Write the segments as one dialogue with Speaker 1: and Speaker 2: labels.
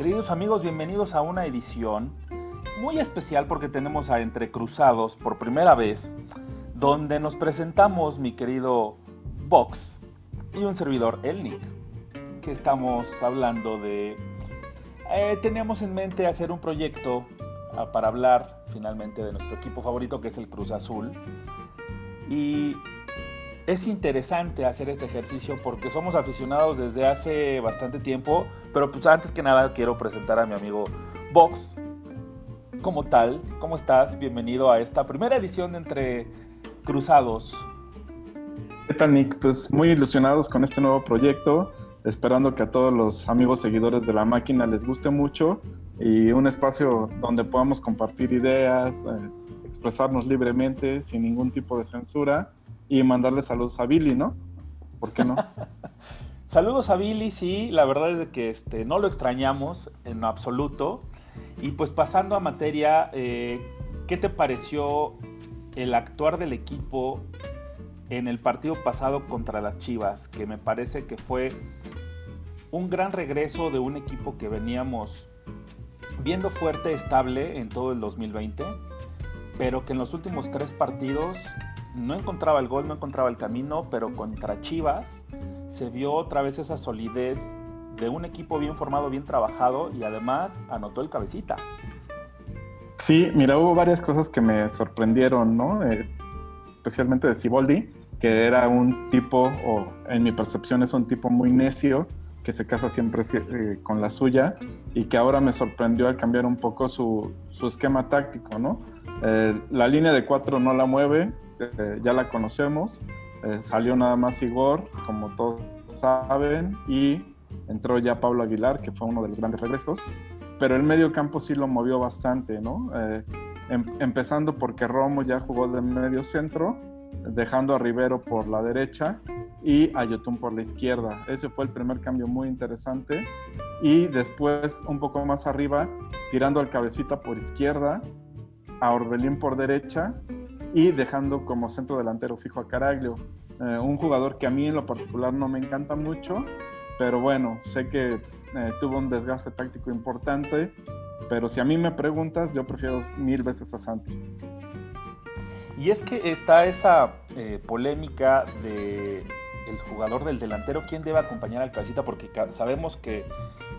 Speaker 1: Queridos amigos, bienvenidos a una edición muy especial porque tenemos a Entrecruzados por primera vez, donde nos presentamos mi querido Vox y un servidor, el Nick, que estamos hablando de... Eh, teníamos en mente hacer un proyecto ah, para hablar finalmente de nuestro equipo favorito que es el Cruz Azul. Y es interesante hacer este ejercicio porque somos aficionados desde hace bastante tiempo, pero pues antes que nada quiero presentar a mi amigo Vox. Como tal, ¿cómo estás? Bienvenido a esta primera edición Entre Cruzados.
Speaker 2: ¿Qué tal, Nick? Pues muy ilusionados con este nuevo proyecto, esperando que a todos los amigos seguidores de la máquina les guste mucho y un espacio donde podamos compartir ideas, eh, expresarnos libremente, sin ningún tipo de censura y mandarle saludos a Billy, ¿no? ¿Por qué no?
Speaker 1: saludos a Billy, sí, la verdad es que este, no lo extrañamos en absoluto. Y pues pasando a materia, eh, ¿qué te pareció el actuar del equipo en el partido pasado contra las Chivas? Que me parece que fue un gran regreso de un equipo que veníamos viendo fuerte, estable en todo el 2020, pero que en los últimos tres partidos no encontraba el gol, no encontraba el camino, pero contra Chivas se vio otra vez esa solidez de un equipo bien formado, bien trabajado y además anotó el cabecita.
Speaker 2: Sí, mira, hubo varias cosas que me sorprendieron, ¿no? Eh, especialmente de Siboldi, que era un tipo, o en mi percepción es un tipo muy necio, que se casa siempre eh, con la suya y que ahora me sorprendió al cambiar un poco su, esquema táctico, ¿no? Eh, la línea de cuatro no la mueve, eh, ya la conocemos. Eh, salió nada más Igor, como todos saben, y entró ya Pablo Aguilar, que fue uno de los grandes regresos. Pero el medio campo sí lo movió bastante, ¿no? Eh, em, empezando porque Romo ya jugó de medio centro, dejando a Rivero por la derecha y a Yotun por la izquierda. Ese fue el primer cambio muy interesante. Y después, un poco más arriba, tirando al cabecita por izquierda, a Orbelín por derecha y dejando como centro delantero fijo a Caraglio, eh, un jugador que a mí en lo particular no me encanta mucho, pero bueno, sé que eh, tuvo un desgaste táctico importante, pero si a mí me preguntas, yo prefiero mil veces a Santi.
Speaker 1: Y es que está esa eh, polémica de el jugador del delantero, quién debe acompañar al casita, porque sabemos que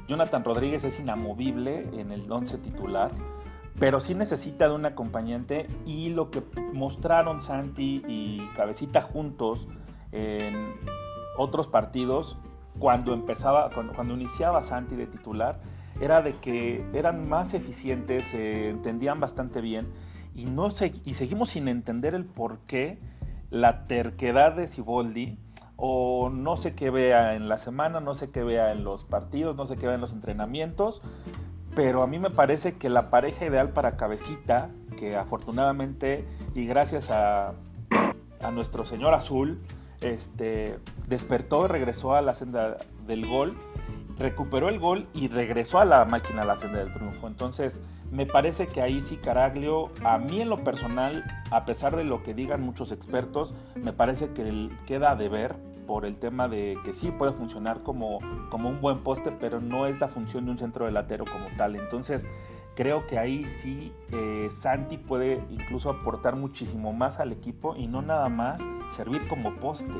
Speaker 1: Jonathan Rodríguez es inamovible en el 11 titular pero sí necesita de un acompañante y lo que mostraron Santi y Cabecita juntos en otros partidos cuando empezaba, cuando, iniciaba Santi de titular, era de que eran más eficientes, se entendían bastante bien y, no y seguimos sin entender el por qué la terquedad de Siboldi o no sé qué vea en la semana, no sé qué vea en los partidos, no sé qué vea en los entrenamientos, pero a mí me parece que la pareja ideal para Cabecita, que afortunadamente y gracias a, nuestro señor Azul, este, despertó regresó a la senda del gol, recuperó el gol y regresó a la máquina a la senda del triunfo. Entonces, me parece que ahí sí Caraglio, a mí en lo personal, a pesar de lo que digan muchos expertos, me parece que queda de ver por el tema de que sí puede funcionar como, como un buen poste, pero no es la función de un centro delantero como tal. Entonces, creo que ahí sí eh, Santi puede incluso aportar muchísimo más al equipo y no nada más servir como poste.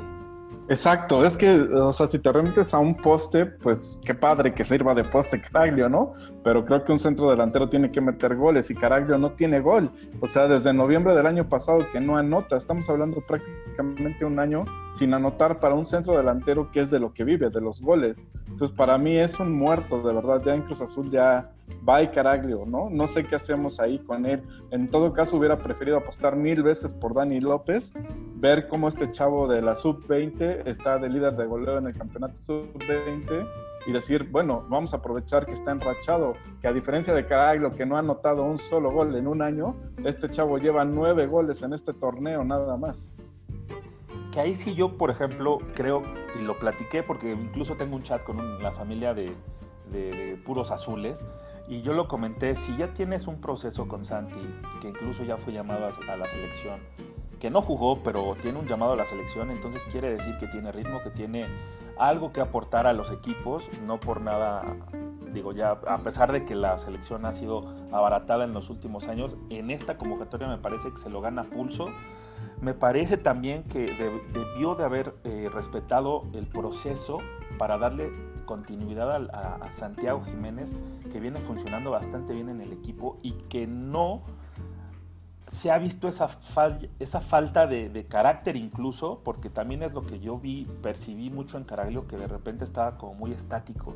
Speaker 2: Exacto, es que, o sea, si te remites a un poste, pues qué padre que sirva de poste Caraglio, ¿no? Pero creo que un centro delantero tiene que meter goles y Caraglio no tiene gol. O sea, desde noviembre del año pasado que no anota, estamos hablando prácticamente un año sin anotar para un centro delantero que es de lo que vive, de los goles. Entonces, para mí es un muerto, de verdad. Ya en Cruz Azul ya va y Caraglio, ¿no? No sé qué hacemos ahí con él. En todo caso, hubiera preferido apostar mil veces por Dani López, ver cómo este chavo de la sub-20 está de líder de goleo en el campeonato sub-20 y decir, bueno, vamos a aprovechar que está enrachado, que a diferencia de Caraglio, que no ha anotado un solo gol en un año, este chavo lleva nueve goles en este torneo nada más
Speaker 1: que ahí sí yo, por ejemplo, creo, y lo platiqué porque incluso tengo un chat con la familia de, puros azules, y yo lo comenté, si ya tienes un proceso con Santi, que incluso ya fue llamado a, la selección, que no jugó, pero tiene un llamado a la selección, entonces quiere decir que tiene ritmo, que tiene algo que aportar a los equipos, no por nada, digo ya, a pesar de que la selección ha sido abaratada en los últimos años, en esta convocatoria me parece que se lo gana pulso. Me parece también que debió de haber eh, respetado el proceso para darle continuidad a, Santiago Jiménez, que viene funcionando bastante bien en el equipo y que no se ha visto esa, falta de, carácter incluso, porque también es lo que yo vi, percibí mucho en Caraglio, que de repente estaba como muy estático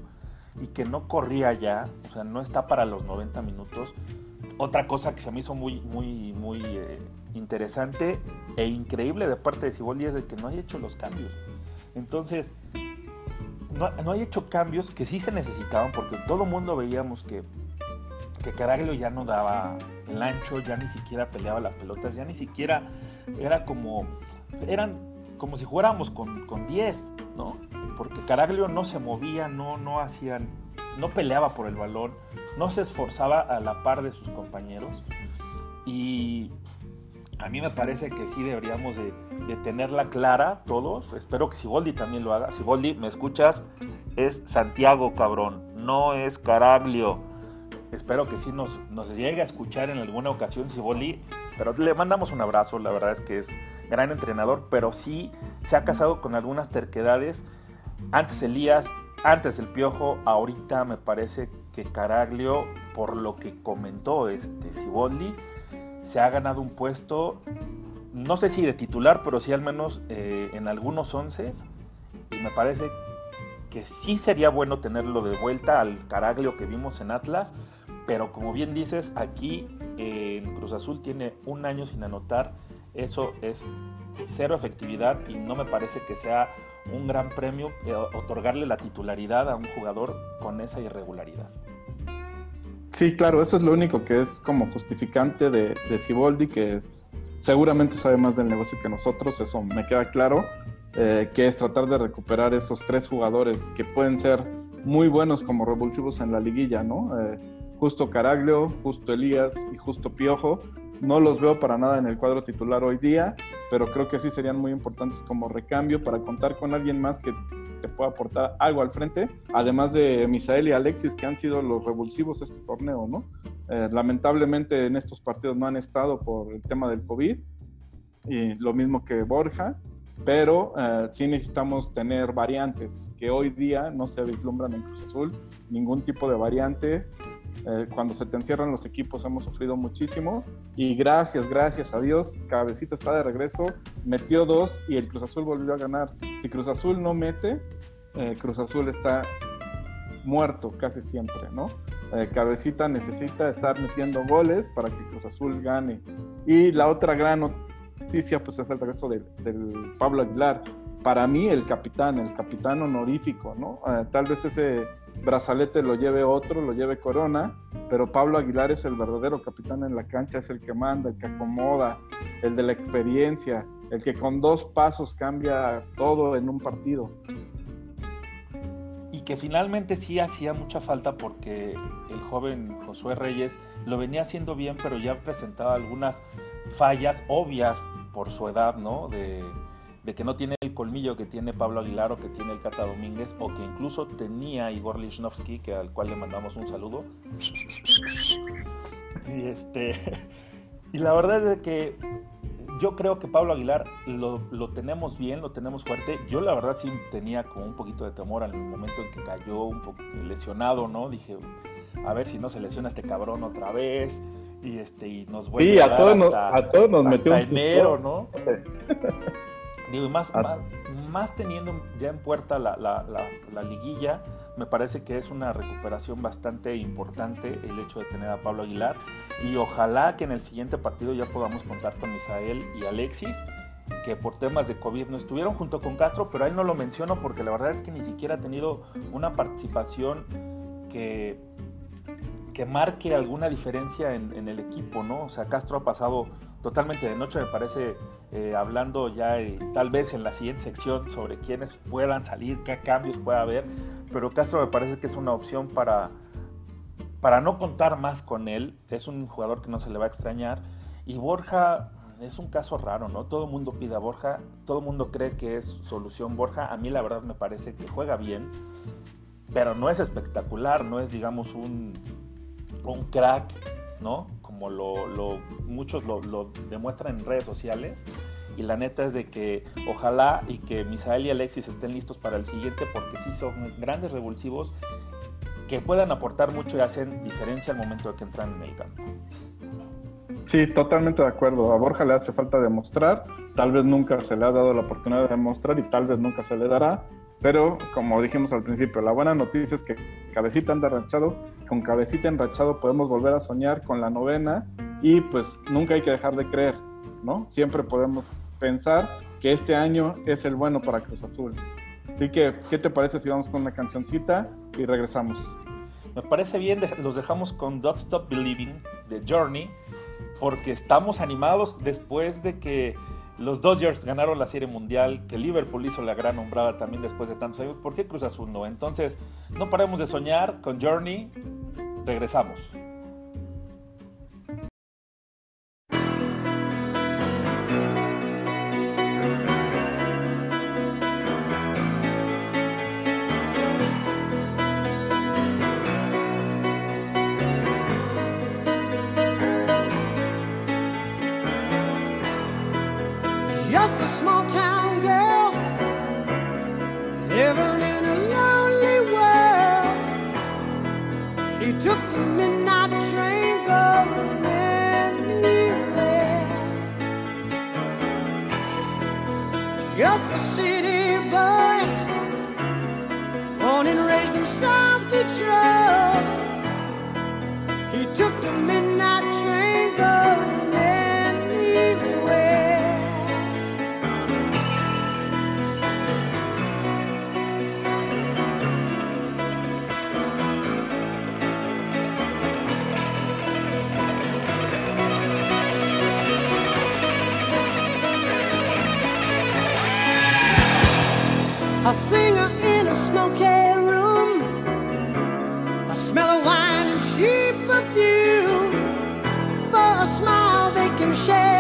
Speaker 1: y que no corría ya, o sea, no está para los 90 minutos. Otra cosa que se me hizo muy, muy, muy eh, interesante e increíble de parte de Siboldi es de que no haya hecho los cambios. Entonces, no, no haya hecho cambios que sí se necesitaban porque todo el mundo veíamos que, que Caraglio ya no daba el ancho, ya ni siquiera peleaba las pelotas, ya ni siquiera era como, eran como si jugáramos con, con 10, ¿no? Porque Caraglio no se movía, no, no hacían, no peleaba por el balón, no se esforzaba a la par de sus compañeros. Y a mí me parece que sí deberíamos de, tenerla clara todos. Espero que Siboldi también lo haga. Siboldi, ¿me escuchas? Es Santiago, cabrón. No es Caraglio. Espero que sí nos, nos llegue a escuchar en alguna ocasión Siboldi. Pero le mandamos un abrazo. La verdad es que es gran entrenador. Pero sí se ha casado con algunas terquedades. Antes Elías, antes el Piojo. Ahorita me parece que Caraglio, por lo que comentó este Siboldi se ha ganado un puesto, no sé si de titular, pero sí al menos eh, en algunos once. Y me parece que sí sería bueno tenerlo de vuelta al Caraglio que vimos en Atlas. Pero como bien dices, aquí en Cruz Azul tiene un año sin anotar. Eso es cero efectividad y no me parece que sea un gran premio eh, otorgarle la titularidad a un jugador con esa irregularidad.
Speaker 2: Sí, claro, eso es lo único que es como justificante de, de Ciboldi, que seguramente sabe más del negocio que nosotros, eso me queda claro, eh, que es tratar de recuperar esos tres jugadores que pueden ser muy buenos como revulsivos en la liguilla, ¿no? Eh, justo Caraglio, justo Elías y justo Piojo. No los veo para nada en el cuadro titular hoy día, pero creo que sí serían muy importantes como recambio para contar con alguien más que te pueda aportar algo al frente, además de Misael y Alexis, que han sido los revulsivos este torneo, ¿no? Eh, lamentablemente en estos partidos no han estado por el tema del COVID, y lo mismo que Borja, pero eh, sí necesitamos tener variantes que hoy día no se vislumbran en Cruz Azul, ningún tipo de variante eh, cuando se te encierran los equipos hemos sufrido muchísimo y gracias, gracias a Dios, Cabecita está de regreso, metió dos y el Cruz Azul volvió a ganar. Si Cruz Azul no mete, eh, Cruz Azul está muerto casi siempre, ¿no? Eh, Cabecita necesita estar metiendo goles para que Cruz Azul gane. Y la otra gran noticia pues es el regreso del Pablo Aguilar. Para mí el capitán, el capitán honorífico, ¿no? tal vez ese brazalete lo lleve otro, lo lleve Corona, pero Pablo Aguilar es el verdadero capitán en la cancha, es el que manda, el que acomoda, el de la experiencia, el que con dos pasos cambia todo en un partido.
Speaker 1: Y que finalmente sí hacía mucha falta porque el joven Josué Reyes lo venía haciendo bien, pero ya presentaba algunas fallas obvias por su edad, ¿no? De, de que no tiene el colmillo que tiene Pablo Aguilar o que tiene el Cata Domínguez o que incluso tenía Igor Lichnowsky, que al cual le mandamos un saludo. Y este y la verdad es que yo creo que Pablo Aguilar lo, lo, tenemos bien, lo tenemos fuerte. Yo la verdad sí tenía como un poquito de temor al momento en que cayó un poco lesionado, ¿no? Dije, a ver si no se lesiona este cabrón otra vez y este y nos vuelve
Speaker 2: sí, a, todos nos, a todos nos
Speaker 1: enero, ¿no? Digo, y más, ah. más, teniendo ya en puerta la, la, la, liguilla, me parece que es una recuperación bastante importante el hecho de tener a Pablo Aguilar y ojalá que en el siguiente partido ya podamos contar con Misael y Alexis que por temas de COVID no estuvieron junto con Castro, pero ahí no lo menciono porque la verdad es que ni siquiera ha tenido una participación que, que marque alguna diferencia en, el equipo, ¿no? O sea, Castro ha pasado totalmente de noche, me parece, eh, hablando ya eh, tal vez en la siguiente sección sobre quiénes puedan salir, qué cambios pueda haber, pero Castro me parece que es una opción para, para no contar más con él, es un jugador que no se le va a extrañar, y Borja es un caso raro, ¿no? Todo el mundo pide a Borja, todo el mundo cree que es solución Borja, a mí la verdad me parece que juega bien, pero no es espectacular, no es digamos un, un crack, ¿no? Como lo, muchos lo, demuestran en redes sociales. Y la neta es de que ojalá y que Misael y Alexis estén listos para el siguiente porque sí son grandes revulsivos que puedan aportar mucho y hacen diferencia al momento de que entran en el campo.
Speaker 2: Sí, totalmente de acuerdo. A Borja le hace falta demostrar. Tal vez nunca se le ha dado la oportunidad de demostrar y tal vez nunca se le dará. Pero como dijimos al principio, la buena noticia es que Cabecita anda enrachado. Con Cabecita enrachado podemos volver a soñar con la novena y pues nunca hay que dejar de creer, ¿no? Siempre podemos pensar que este año es el bueno para Cruz Azul. Así que, ¿qué te parece si vamos con una cancioncita y regresamos?
Speaker 1: Me parece bien, los dejamos con Don't Stop Believing de Journey, porque estamos animados después de que los Dodgers ganaron la Serie Mundial, que Liverpool hizo la gran nombrada también después de tantos años. ¿Por qué Cruz Azul no? Entonces, no paremos de soñar con Journey. Regresamos. share.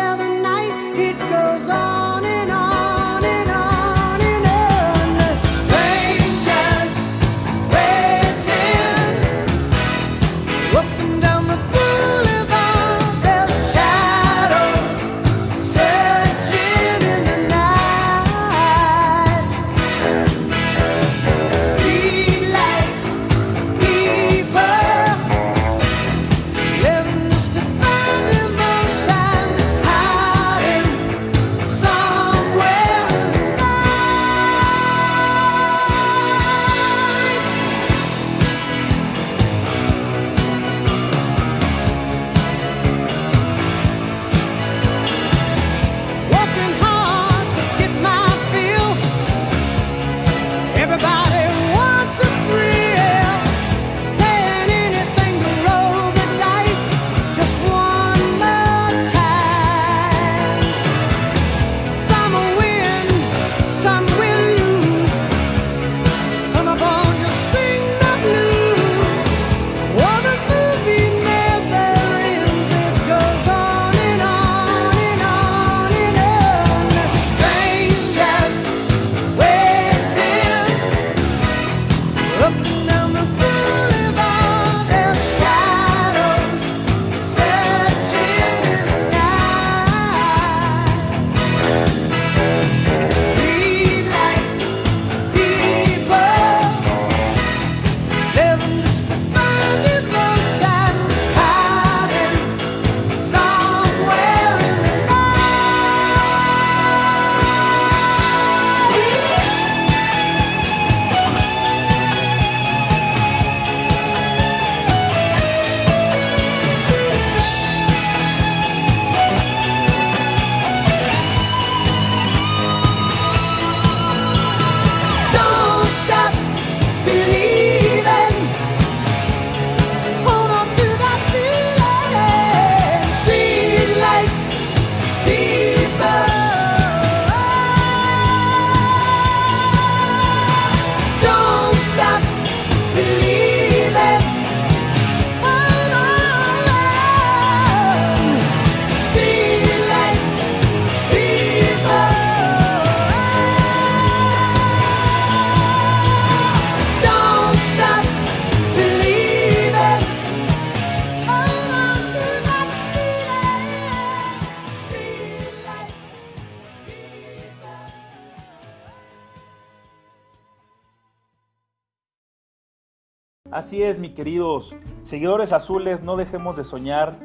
Speaker 1: Así es, mi queridos seguidores azules, no dejemos de soñar.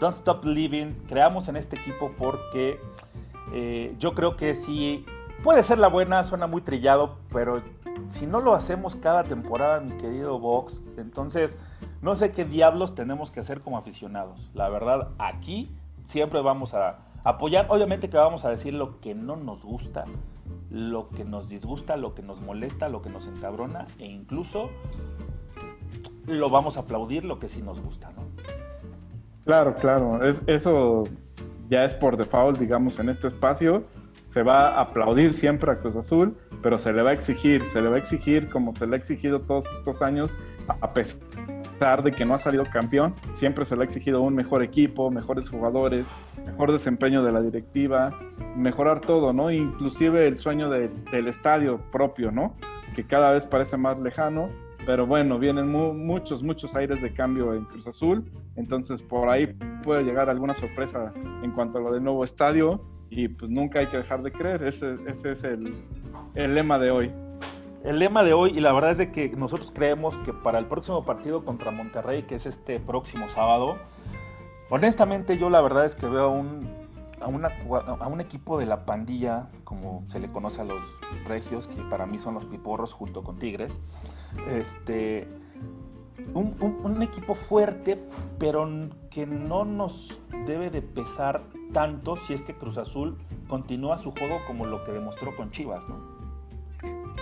Speaker 1: Don't stop living. Creamos en este equipo porque eh, yo creo que sí puede ser la buena, suena muy trillado, pero si no lo hacemos cada temporada, mi querido Vox, entonces no sé qué diablos tenemos que hacer como aficionados. La verdad, aquí siempre vamos a apoyar. Obviamente que vamos a decir lo que no nos gusta, lo que nos disgusta, lo que nos molesta, lo que nos encabrona e incluso lo vamos a aplaudir lo que sí nos gusta, ¿no?
Speaker 2: Claro, claro. eso ya es por default, digamos, en este espacio. Se va a aplaudir siempre a Cruz Azul, pero se le va a exigir, se le va a exigir como se le ha exigido todos estos años, a pesar de que no ha salido campeón, siempre se le ha exigido un mejor equipo, mejores jugadores, mejor desempeño de la directiva, mejorar todo, ¿no? Inclusive el sueño del estadio propio, ¿no? Que cada vez parece más lejano, pero bueno, vienen muchos, muchos aires de cambio en Cruz Azul, entonces por ahí puede llegar alguna sorpresa en cuanto a lo del nuevo estadio y pues nunca hay que dejar de creer, ese, ese es el, el lema de hoy.
Speaker 1: El lema de hoy, y la verdad es de que nosotros creemos que para el próximo partido contra Monterrey, que es este próximo sábado, honestamente yo la verdad es que veo a un, a, a un equipo de la pandilla, como se le conoce a los regios, que para mí son los piporros junto con Tigres, este, un, un, equipo fuerte, pero que no nos debe de pesar tanto si es que Cruz Azul continúa su juego como lo que demostró con Chivas, ¿no?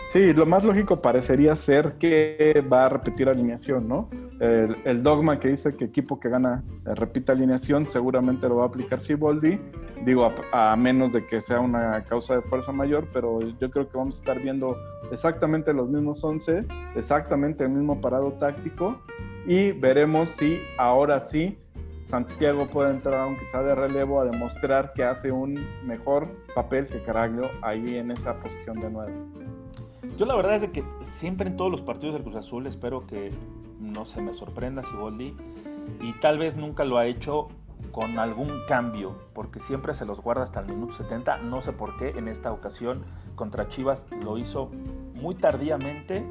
Speaker 2: Sí, lo más lógico parecería ser que va a repetir alineación, ¿no? El, dogma que dice que equipo que gana eh, repita alineación seguramente lo va a aplicar Siboldi, digo, a, menos de que sea una causa de fuerza mayor, pero yo creo que vamos a estar viendo exactamente los mismos 11, exactamente el mismo parado táctico y veremos si ahora sí Santiago puede entrar, aunque sea de relevo, a demostrar que hace un mejor papel que Caraglio ahí en esa posición de nuevo.
Speaker 1: Yo la verdad es que siempre en todos los partidos del Cruz Azul espero que no se me sorprenda Siboldi y tal vez nunca lo ha hecho con algún cambio, porque siempre se los guarda hasta el minuto 70, no sé por qué en esta ocasión contra Chivas lo hizo muy tardíamente,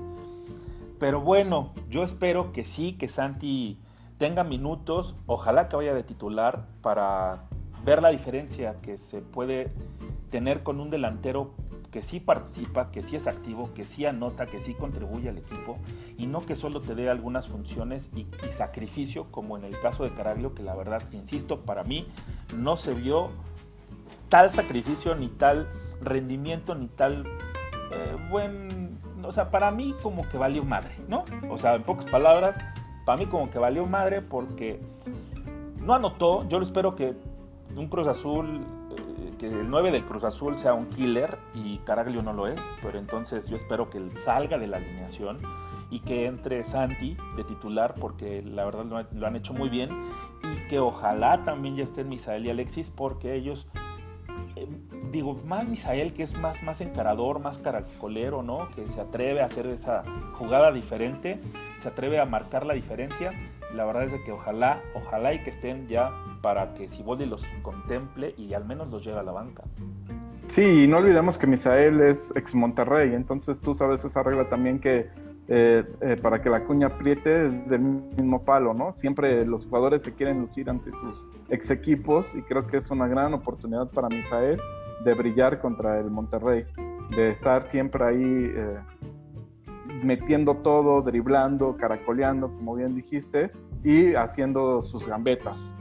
Speaker 1: pero bueno, yo espero que sí, que Santi tenga minutos, ojalá que vaya de titular para ver la diferencia que se puede tener con un delantero que sí participa, que sí es activo, que sí anota, que sí contribuye al equipo y no que solo te dé algunas funciones y, sacrificio como en el caso de Caraglio que la verdad, insisto, para mí no se vio tal sacrificio ni tal rendimiento ni tal eh, buen... O sea, para mí como que valió madre, ¿no? O sea, en pocas palabras, para mí como que valió madre porque no anotó, yo espero que un Cruz Azul que el 9 del Cruz Azul sea un killer y Caraglio no lo es, pero entonces yo espero que salga de la alineación y que entre Santi de titular porque la verdad lo, han hecho muy bien y que ojalá también ya estén Misael y Alexis porque ellos eh, digo más Misael que es más más encarador más caracolero no que se atreve a hacer esa jugada diferente se atreve a marcar la diferencia. La verdad es que ojalá, ojalá y que estén ya para que Siboldi los contemple y al menos los lleve a la banca.
Speaker 2: Sí, y no olvidemos que Misael es ex Monterrey, entonces tú sabes esa regla también que eh, eh, para que la cuña apriete es del mismo palo, ¿no? Siempre los jugadores se quieren lucir ante sus ex equipos y creo que es una gran oportunidad para Misael de brillar contra el Monterrey, de estar siempre ahí eh, metiendo todo, driblando, caracoleando, como bien dijiste, y haciendo sus gambetas.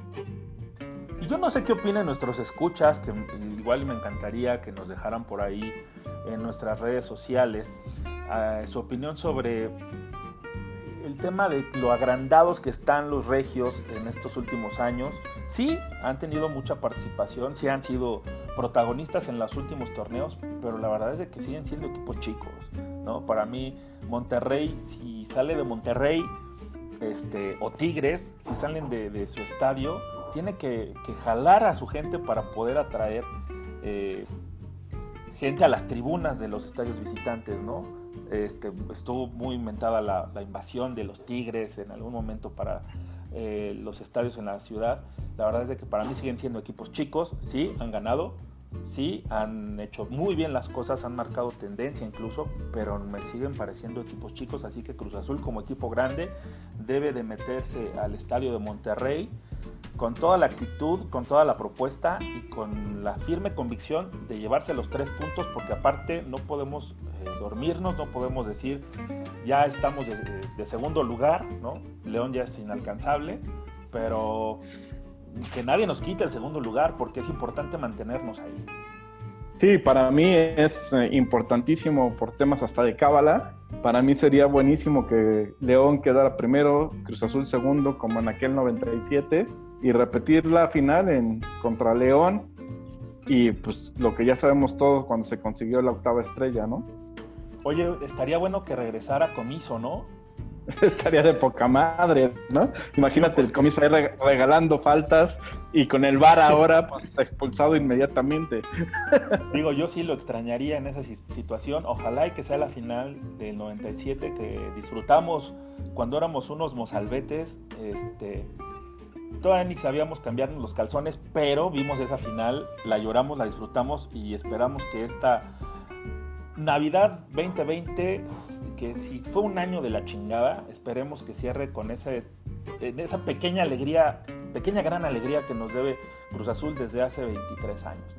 Speaker 1: Y yo no sé qué opinan nuestros escuchas, que igual me encantaría que nos dejaran por ahí en nuestras redes sociales eh, su opinión sobre el tema de lo agrandados que están los regios en estos últimos años. Sí, han tenido mucha participación, sí han sido protagonistas en los últimos torneos, pero la verdad es que siguen siendo equipos chicos. ¿no? Para mí, Monterrey, si sale de Monterrey este, o Tigres, si salen de, su estadio, tiene que, jalar a su gente para poder atraer eh, gente a las tribunas de los estadios visitantes, ¿no? Este, estuvo muy inventada la, invasión de los Tigres en algún momento para eh, los estadios en la ciudad. La verdad es que para mí siguen siendo equipos chicos, sí, han ganado, sí, han hecho muy bien las cosas, han marcado tendencia incluso, pero me siguen pareciendo equipos chicos, así que Cruz Azul como equipo grande debe de meterse al estadio de Monterrey con toda la actitud, con toda la propuesta y con la firme convicción de llevarse los tres puntos, porque aparte no podemos eh, dormirnos, no podemos decir ya estamos de, de segundo lugar, ¿no? León ya es inalcanzable, pero que nadie nos quite el segundo lugar porque es importante mantenernos ahí.
Speaker 2: Sí, para mí es eh, importantísimo por temas hasta de cábala. Para mí sería buenísimo que León quedara primero, Cruz Azul segundo, como en aquel 97, y repetir la final en contra León. Y pues lo que ya sabemos todos cuando se consiguió la octava estrella, ¿no?
Speaker 1: Oye, estaría bueno que regresara Comiso, ¿no?
Speaker 2: Estaría de poca madre, ¿no? Imagínate el comiso ahí regalando faltas y con el VAR ahora, pues expulsado inmediatamente.
Speaker 1: Digo, yo sí lo extrañaría en esa situación. Ojalá y que sea la final del 97 que disfrutamos cuando éramos unos mozalbetes. Este, todavía ni sabíamos cambiarnos los calzones, pero vimos esa final, la lloramos, la disfrutamos y esperamos que esta Navidad 2020, que si fue un año de la chingada, esperemos que cierre con ese, esa pequeña alegría, pequeña gran alegría que nos debe Cruz Azul desde hace 23 años.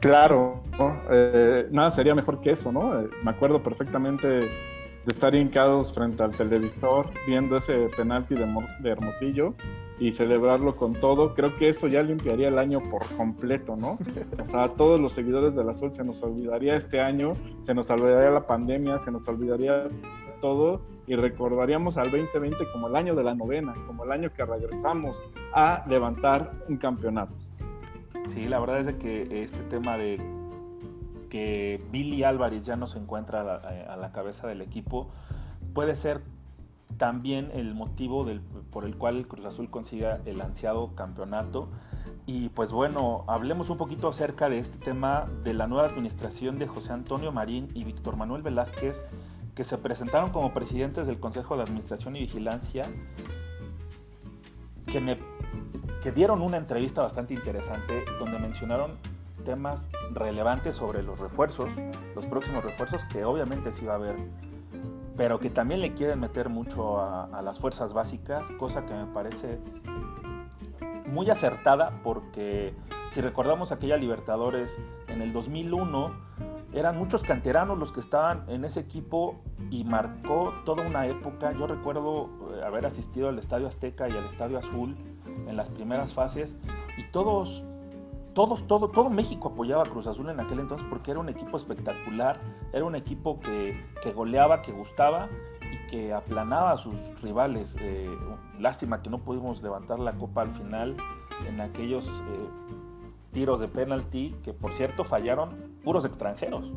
Speaker 2: Claro, eh, nada sería mejor que eso, ¿no? Eh, me acuerdo perfectamente de estar hincados frente al televisor viendo ese penalti de, de Hermosillo y celebrarlo con todo, creo que eso ya limpiaría el año por completo, ¿no? O sea, a todos los seguidores del Azul se nos olvidaría este año, se nos olvidaría la pandemia, se nos olvidaría todo y recordaríamos al 2020 como el año de la novena, como el año que regresamos a levantar un campeonato.
Speaker 1: Sí, la verdad es que este tema de que Billy Álvarez ya no se encuentra a la, cabeza del equipo puede ser también el motivo por el cual el Cruz Azul consiga el ansiado campeonato. Y pues bueno, hablemos un poquito acerca de este tema de la nueva administración de José Antonio Marín y Víctor Manuel Velázquez, que se presentaron como presidentes del Consejo de Administración y Vigilancia, que, me, que dieron una entrevista bastante interesante donde mencionaron temas relevantes sobre los refuerzos, los próximos refuerzos que obviamente sí va a haber pero que también le quieren meter mucho a, las fuerzas básicas, cosa que me parece muy acertada porque si recordamos aquella Libertadores en el 2001, eran muchos canteranos los que estaban en ese equipo y marcó toda una época. Yo recuerdo eh, haber asistido al Estadio Azteca y al Estadio Azul en las primeras fases y todos todos, todo, todo México apoyaba a Cruz Azul en aquel entonces porque era un equipo espectacular, era un equipo que, goleaba, que gustaba y que aplanaba a sus rivales. Eh, lástima que no pudimos levantar la copa al final en aquellos eh, tiros de penalti que por cierto fallaron puros extranjeros.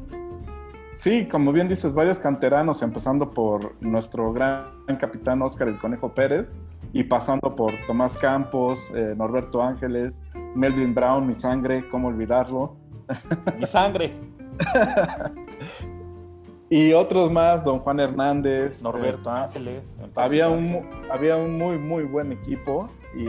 Speaker 2: Sí, como bien dices, varios canteranos, empezando por nuestro gran capitán Oscar el Conejo Pérez y pasando por Tomás Campos, eh, Norberto Ángeles, Melvin Brown, mi sangre, cómo olvidarlo.
Speaker 1: Mi sangre.
Speaker 2: y otros más, don Juan Hernández.
Speaker 1: Norberto eh, Ángeles.
Speaker 2: Había un, había un muy, muy buen equipo y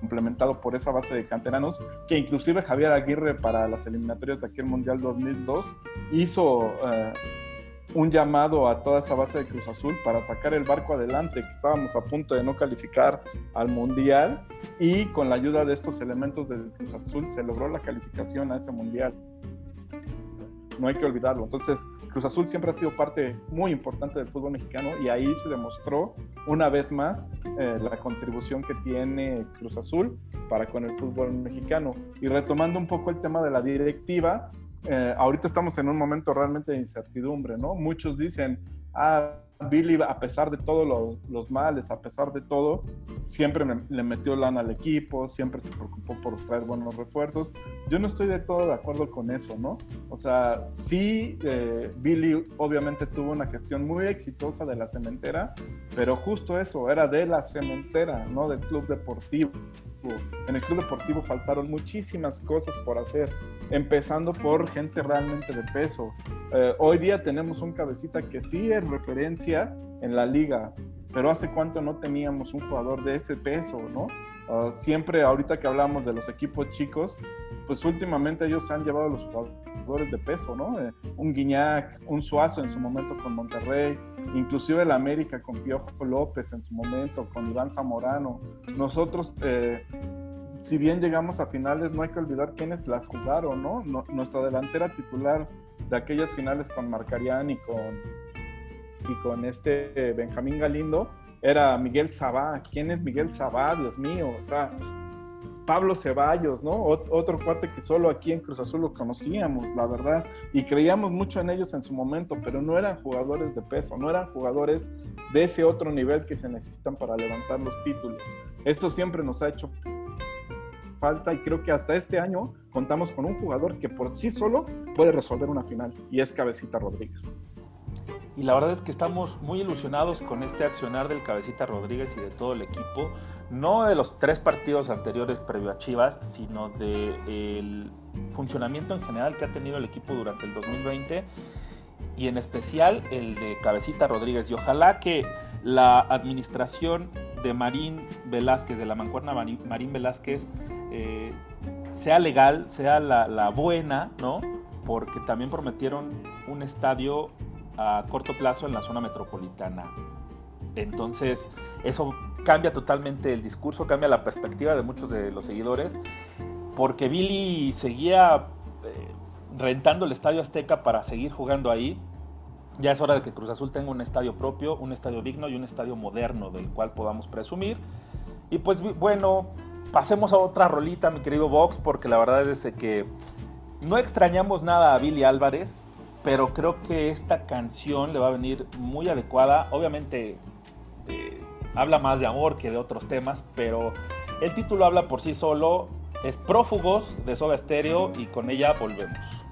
Speaker 2: complementado por esa base de canteranos, que inclusive Javier Aguirre para las eliminatorias de aquel Mundial 2002 hizo eh, un llamado a toda esa base de Cruz Azul para sacar el barco adelante, que estábamos a punto de no calificar al Mundial y con la ayuda de estos elementos del Cruz Azul se logró la calificación a ese Mundial. No hay que olvidarlo. Entonces, Cruz Azul siempre ha sido parte muy importante del fútbol mexicano y ahí se demostró una vez más eh, la contribución que tiene Cruz Azul para con el fútbol mexicano. Y retomando un poco el tema de la directiva, eh, ahorita estamos en un momento realmente de incertidumbre, ¿no? Muchos dicen, ah, Billy, a pesar de todos los, males, a pesar de todo, siempre le metió lana al equipo, siempre se preocupó por traer buenos refuerzos. Yo no estoy de todo de acuerdo con eso, ¿no? O sea, sí, eh, Billy obviamente tuvo una gestión muy exitosa de la cementera, pero justo eso, era de la cementera, no del club deportivo. En el club deportivo faltaron muchísimas cosas por hacer, empezando por gente realmente de peso. Eh, hoy día tenemos un cabecita que sí es referencia en la liga, pero hace cuánto no teníamos un jugador de ese peso, ¿no? Ah, siempre, ahorita que hablamos de los equipos chicos, pues últimamente ellos han llevado los jugadores de peso, ¿no? Eh, un Guiñac, un Suazo en su momento con Monterrey, inclusive el América con Piojo López en su momento, con Iván Zamorano. Nosotros, eh, si bien llegamos a finales, no hay que olvidar quiénes las jugaron, ¿no? nuestra delantera titular de aquellas finales con Marcarián y con, y con este Benjamín Galindo era Miguel Sabá. ¿Quién es Miguel Sabá? Dios mío, o sea, Pablo Ceballos, ¿no? otro cuate que solo aquí en Cruz Azul lo conocíamos, la verdad, y creíamos mucho en ellos en su momento, pero no eran jugadores de peso, no eran jugadores de ese otro nivel que se necesitan para levantar los títulos. Esto siempre nos ha hecho falta y creo que hasta este año contamos con un jugador que por sí solo puede resolver una final y es Cabecita Rodríguez
Speaker 1: y la verdad es que estamos muy ilusionados con este accionar del Cabecita Rodríguez y de todo el equipo, no de los tres partidos anteriores previo a Chivas, sino del funcionamiento en general que ha tenido el equipo durante el 2020 y en especial el de Cabecita Rodríguez. Y ojalá que la administración de Marín Velázquez, de la mancuerna Marín Velázquez, eh, sea legal, sea la, la buena, ¿no? Porque también prometieron un estadio a corto plazo en la zona metropolitana. Entonces, eso cambia totalmente el discurso, cambia la perspectiva de muchos de los seguidores, porque Billy seguía eh, rentando el Estadio Azteca para seguir jugando ahí. Ya es hora de que Cruz Azul tenga un estadio propio, un estadio digno y un estadio moderno del cual podamos presumir. Y pues bueno, pasemos a otra rolita, mi querido Vox, porque la verdad es que no extrañamos nada a Billy Álvarez, pero creo que esta canción le va a venir muy adecuada. Obviamente eh, habla más de amor que de otros temas, pero el título habla por sí solo. Es Prófugos de Soda Stereo y con ella volvemos.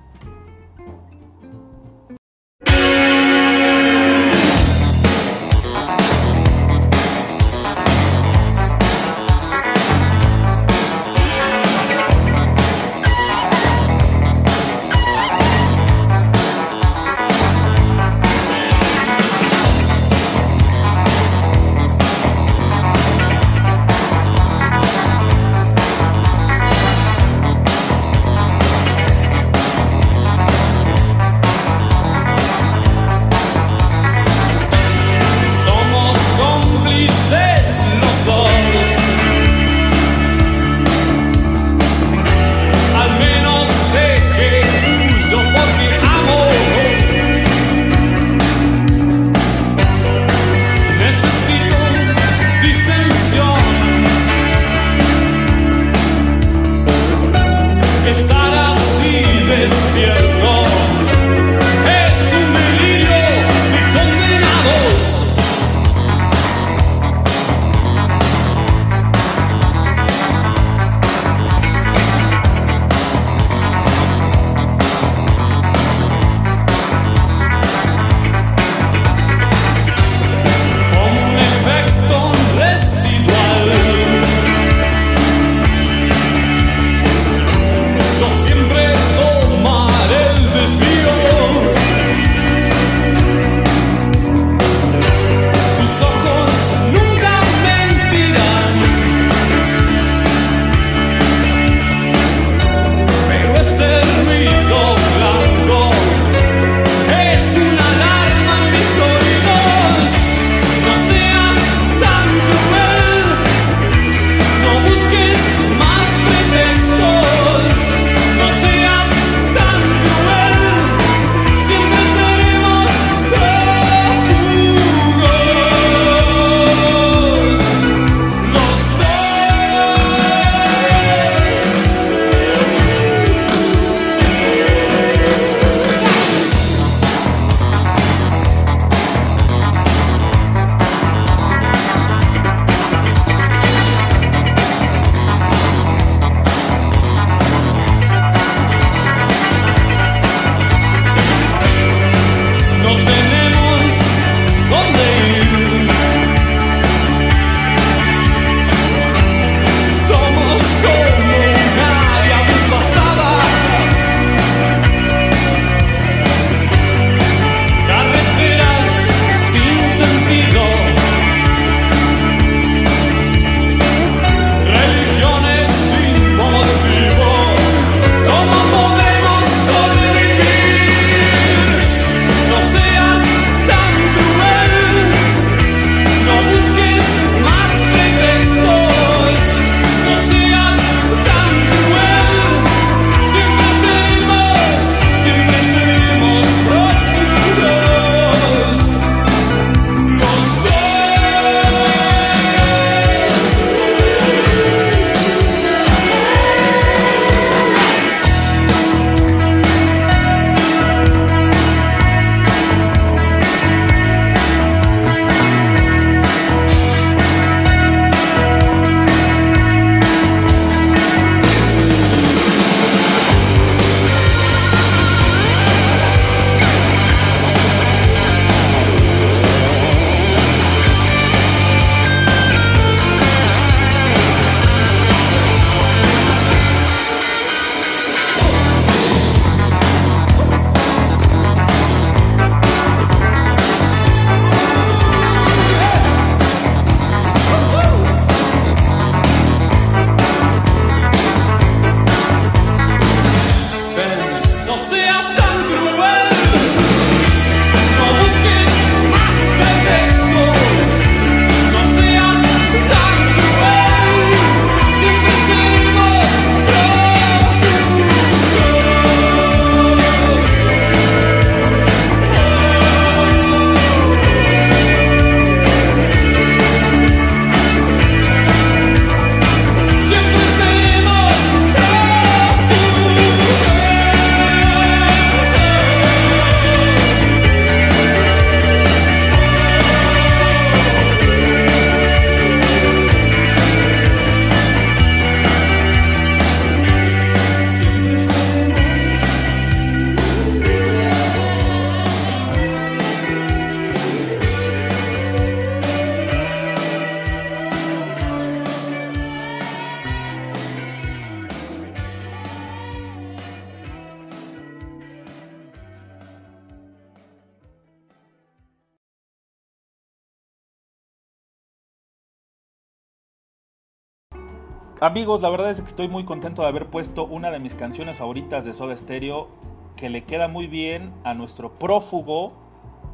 Speaker 1: Amigos, la verdad es que estoy muy contento de haber puesto una de mis canciones favoritas de Soda Stereo que le queda muy bien a nuestro prófugo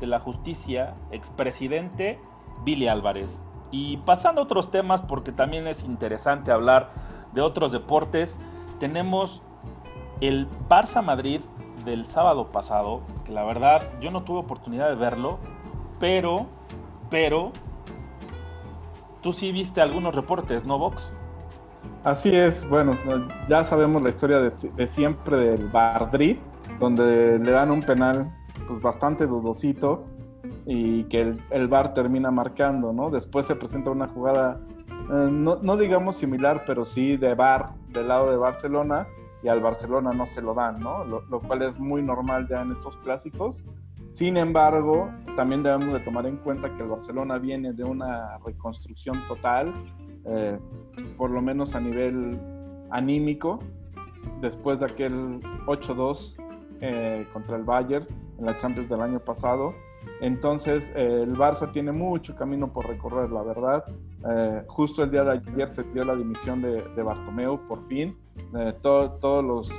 Speaker 1: de la justicia, expresidente Billy Álvarez. Y pasando a otros temas, porque también es interesante hablar de otros deportes, tenemos el Barça Madrid del sábado pasado, que la verdad yo no tuve oportunidad de verlo, pero, pero, tú sí viste algunos reportes, ¿no, Vox?
Speaker 2: Así es, bueno, ya sabemos la historia de, siempre del Madrid, donde le dan un penal pues bastante dudosito y que el, el VAR termina marcando, ¿no? Después se presenta una jugada, eh, no, no, digamos similar, pero sí de VAR del lado de Barcelona y al Barcelona no se lo dan, ¿no? Lo, lo, cual es muy normal ya en estos clásicos. Sin embargo, también debemos de tomar en cuenta que el Barcelona viene de una reconstrucción total, eh, por lo menos a nivel anímico, después de aquel 8-2 eh, contra el Bayern en la Champions del año pasado. Entonces, eh, el Barça tiene mucho camino por recorrer, la verdad. Eh, justo el día de ayer se dio la dimisión de, de Bartomeu, por fin. Eh, todos los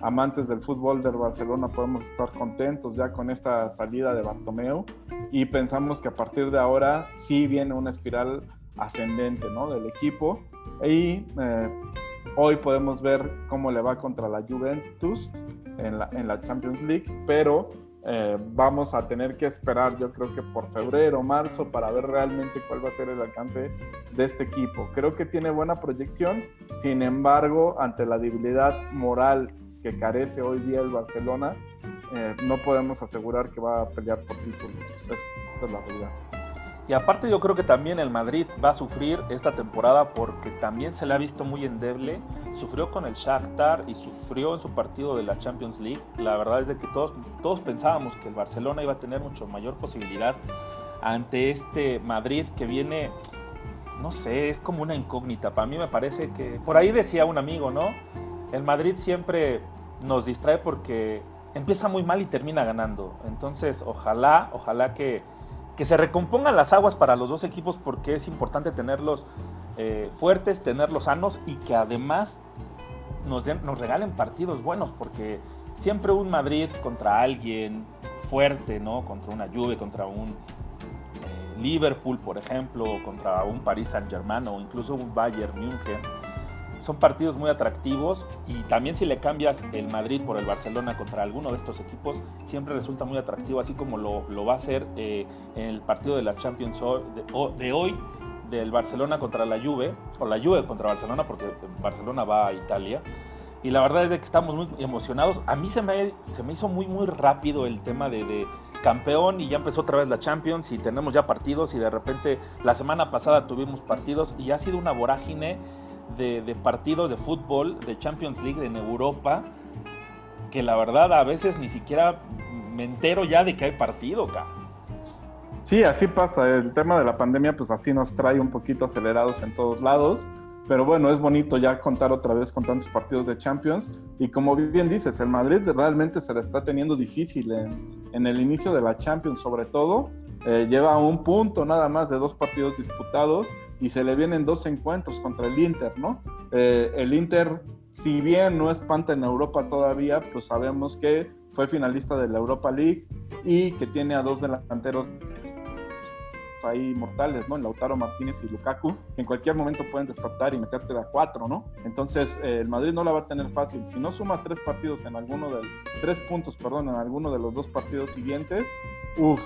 Speaker 2: amantes del fútbol del Barcelona podemos estar contentos ya con esta salida de Bartomeu y pensamos que a partir de ahora sí viene una espiral ascendente ¿no? del equipo y hoy podemos ver cómo le va contra la Juventus en la, Champions League, pero eh, vamos a tener que esperar, yo creo que por febrero, marzo, para ver realmente cuál va a ser el alcance de este equipo. Creo que tiene buena proyección, sin embargo, ante la debilidad moral que carece hoy día el Barcelona, eh, no podemos asegurar que va a pelear por títulos. Esa es la realidad.
Speaker 1: Y aparte yo creo que también el Madrid va a sufrir esta temporada porque también se le ha visto muy endeble. Sufrió con el Shakhtar y sufrió en su partido de la Champions League. La verdad es de que todos, todos pensábamos que el Barcelona iba a tener mucho mayor posibilidad ante este Madrid que viene, no sé, es como una incógnita. Para mí me parece que, por ahí decía un amigo, ¿no? El Madrid siempre nos distrae porque empieza muy mal y termina ganando. Entonces, ojalá, ojalá que que se recompongan las aguas para los dos equipos porque es importante tenerlos eh, fuertes, tenerlos sanos y que además nos, regalen partidos buenos porque siempre un Madrid contra alguien fuerte, ¿no? Contra una Juve, contra un eh, Liverpool, por ejemplo, contra un Paris Saint-Germain o incluso un Bayern München son partidos muy atractivos y también si le cambias el Madrid por el Barcelona contra alguno de estos equipos, siempre resulta muy atractivo, así como lo, lo va a ser eh, en el partido de la Champions de, de, hoy del Barcelona contra la Juve, o la Juve contra Barcelona, porque Barcelona va a Italia. Y la verdad es de que estamos muy emocionados. A mí se me, se me hizo muy, muy rápido el tema de, de campeón y ya empezó otra vez la Champions y tenemos ya partidos y de repente la semana pasada tuvimos partidos y ha sido una vorágine de, partidos de fútbol, de Champions League en Europa, que la verdad a veces ni siquiera me entero ya de que hay partido, acá.
Speaker 2: Sí, así pasa. El tema de la pandemia, pues así nos trae un poquito acelerados en todos lados. Pero bueno, es bonito ya contar otra vez con tantos partidos de Champions. Y como bien dices, el Madrid realmente se la está teniendo difícil en, en el inicio de la Champions, sobre todo. Eh, lleva un punto nada más de dos partidos disputados y se le vienen dos encuentros contra el Inter, ¿no? Eh, el Inter, si bien no espanta en Europa todavía, pues sabemos que fue finalista de la Europa League y que tiene a dos delanteros ahí mortales, ¿no? Lautaro Martínez y Lukaku, que en cualquier momento pueden despertar y meterte a cuatro, ¿no? Entonces, eh, el Madrid no la va a tener fácil. Si no suma tres partidos en alguno de tres puntos, perdón, en alguno de los dos partidos siguientes, uff,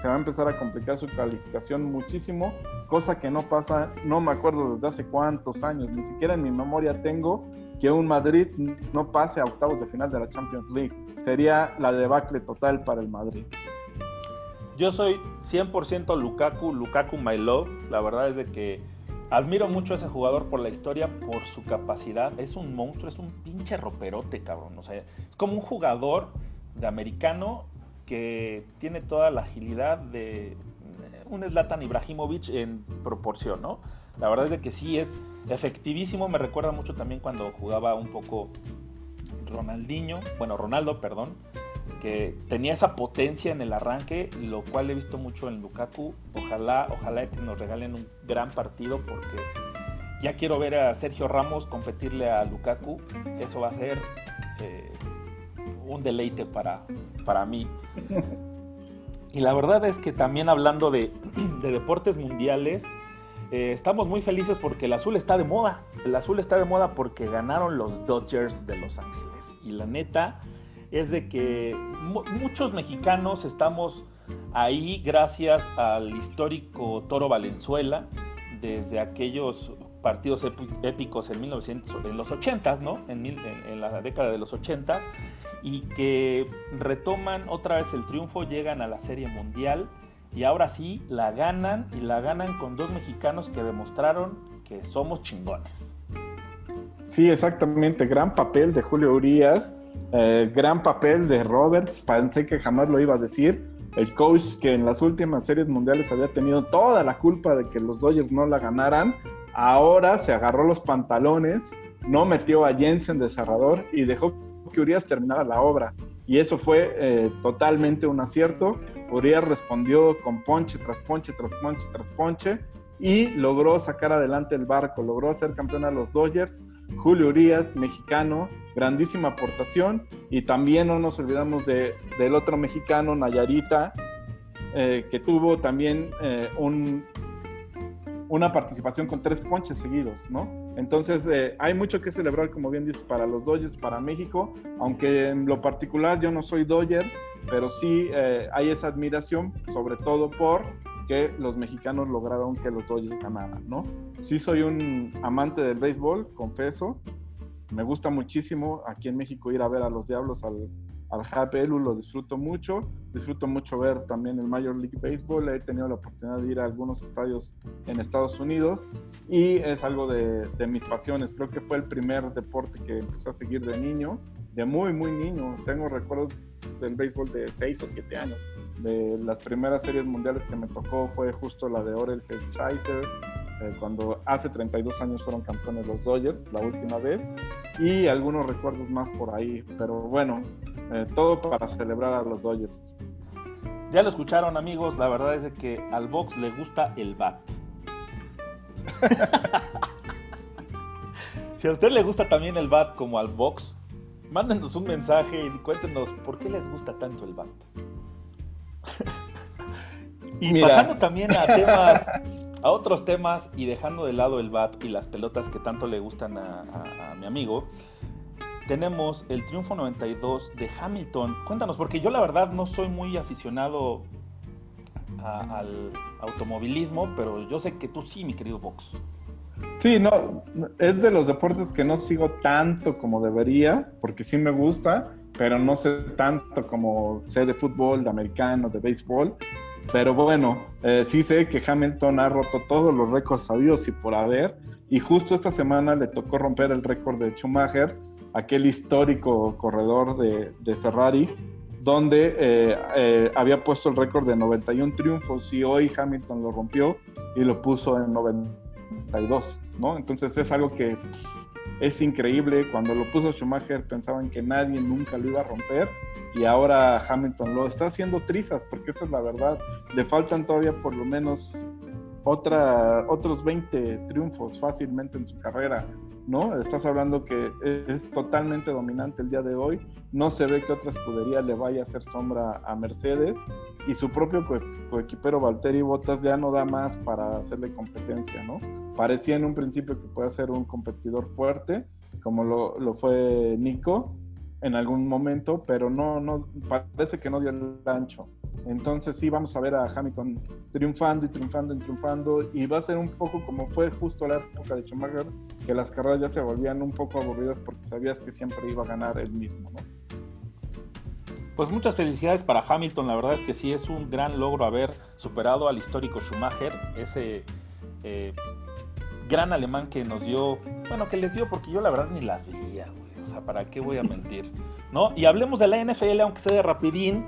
Speaker 2: se va a empezar a complicar su calificación muchísimo, cosa que no pasa, no me acuerdo desde hace cuántos años, ni siquiera en mi memoria tengo que un Madrid no pase a octavos de final de la Champions League. Sería la debacle total para el Madrid.
Speaker 1: Yo soy 100% Lukaku, Lukaku my love. La verdad es de que admiro mucho a ese jugador por la historia, por su capacidad. Es un monstruo, es un pinche roperote, cabrón. O sea, es como un jugador de americano que tiene toda la agilidad de eh, un Zlatan Ibrahimovic en proporción, ¿no? La verdad es de que sí es efectivísimo, me recuerda mucho también cuando jugaba un poco Ronaldinho, bueno, Ronaldo, perdón, que tenía esa potencia en el arranque, lo cual he visto mucho en Lukaku. Ojalá, ojalá que nos regalen un gran partido porque ya quiero ver a Sergio Ramos competirle a Lukaku. Eso va a ser eh, un deleite para, para mí. Y la verdad es que también hablando de, deportes mundiales, eh, estamos muy felices porque el azul está de moda. El azul está de moda porque ganaron los Dodgers de Los Ángeles. Y la neta es de que muchos mexicanos estamos ahí gracias al histórico Toro Valenzuela, desde aquellos partidos épicos en, 1900, en los 80s, ¿no? En, en, la década de los 80s, y que retoman otra vez el triunfo, llegan a la Serie Mundial y ahora sí la ganan y la ganan con dos mexicanos que demostraron que somos chingones.
Speaker 2: Sí, exactamente, gran papel de Julio Urias, eh, gran papel de Roberts, pensé que jamás lo iba a decir, el coach que en las últimas series mundiales había tenido toda la culpa de que los Dodgers no la ganaran, ahora se agarró los pantalones, no metió a Jensen de cerrador y dejó que Urias terminara la obra. Y eso fue eh, totalmente un acierto. Urias respondió con ponche tras ponche, tras ponche, tras ponche y logró sacar adelante el barco, logró hacer campeón a los Dodgers. Julio Urias, mexicano, grandísima aportación. Y también no nos olvidamos de, del otro mexicano, Nayarita, eh, que tuvo también eh, un, una participación con tres ponches seguidos, ¿no? Entonces, eh, hay mucho que celebrar, como bien dices, para los Dodgers, para México, aunque en lo particular yo no soy Dodger, pero sí eh, hay esa admiración, sobre todo por que los mexicanos lograron que los Dodgers ganaran, ¿no? Sí soy un amante del béisbol, confeso, me gusta muchísimo aquí en México ir a ver a los Diablos al, al Elu lo disfruto mucho. Disfruto mucho ver también el Major League Baseball. He tenido la oportunidad de ir a algunos estadios en Estados Unidos y es algo de, mis pasiones. Creo que fue el primer deporte que empecé a seguir de niño, de muy, muy niño. Tengo recuerdos del béisbol de 6 o 7 años. De las primeras series mundiales que me tocó fue justo la de Orel Hershiser, eh, cuando hace 32 años fueron campeones los Dodgers, la última vez, y algunos recuerdos más por ahí, pero bueno, eh, todo para celebrar a los Dodgers.
Speaker 1: Ya lo escucharon amigos, la verdad es que al box le gusta el bat. si a usted le gusta también el bat como al box, mándenos un mensaje y cuéntenos por qué les gusta tanto el bat. y pasando también a temas a otros temas y dejando de lado el bat y las pelotas que tanto le gustan a, mi amigo, tenemos el Triunfo 92 de Hamilton. Cuéntanos, porque yo la verdad no soy muy aficionado al automovilismo, pero yo sé que tú sí, mi querido Vox.
Speaker 2: Sí, no, es de los deportes que no sigo tanto como debería, porque sí me gusta, pero no sé tanto como sé de fútbol, de americano, de béisbol. Pero bueno, eh, sí sé que Hamilton ha roto todos los récords sabidos y por haber. Y justo esta semana le tocó romper el récord de Schumacher, aquel histórico corredor de, Ferrari, donde eh, eh, había puesto el récord de 91 triunfos y hoy Hamilton lo rompió y lo puso en 92, ¿no? Entonces es algo que es increíble. Cuando lo puso Schumacher pensaban que nadie nunca lo iba a romper y ahora Hamilton lo está haciendo trizas, porque esa es la verdad. Le faltan todavía por lo menos otra, otros 20 triunfos fácilmente en su carrera, ¿no? Estás hablando que es totalmente dominante el día de hoy, no se ve que otra escudería le vaya a hacer sombra a Mercedes y su propio coequipero Valtteri Bottas ya no da más para hacerle competencia, ¿no? Parecía en un principio que puede ser un competidor fuerte, como lo, lo fue Nico, en algún momento, pero no, no, parece que no dio el ancho. Entonces sí vamos a ver a Hamilton triunfando y triunfando y triunfando y va a ser un poco como fue justo la época de Schumacher, que las carreras ya se volvían un poco aburridas porque sabías que siempre iba a ganar el mismo, ¿no?
Speaker 1: Pues muchas felicidades para Hamilton, la verdad es que sí es un gran logro haber superado al histórico Schumacher, ese eh, gran alemán que nos dio, bueno, que les dio porque yo la verdad ni las veía, o sea, ¿para qué voy a mentir? ¿No? Y hablemos de la NFL, aunque sea de rapidín,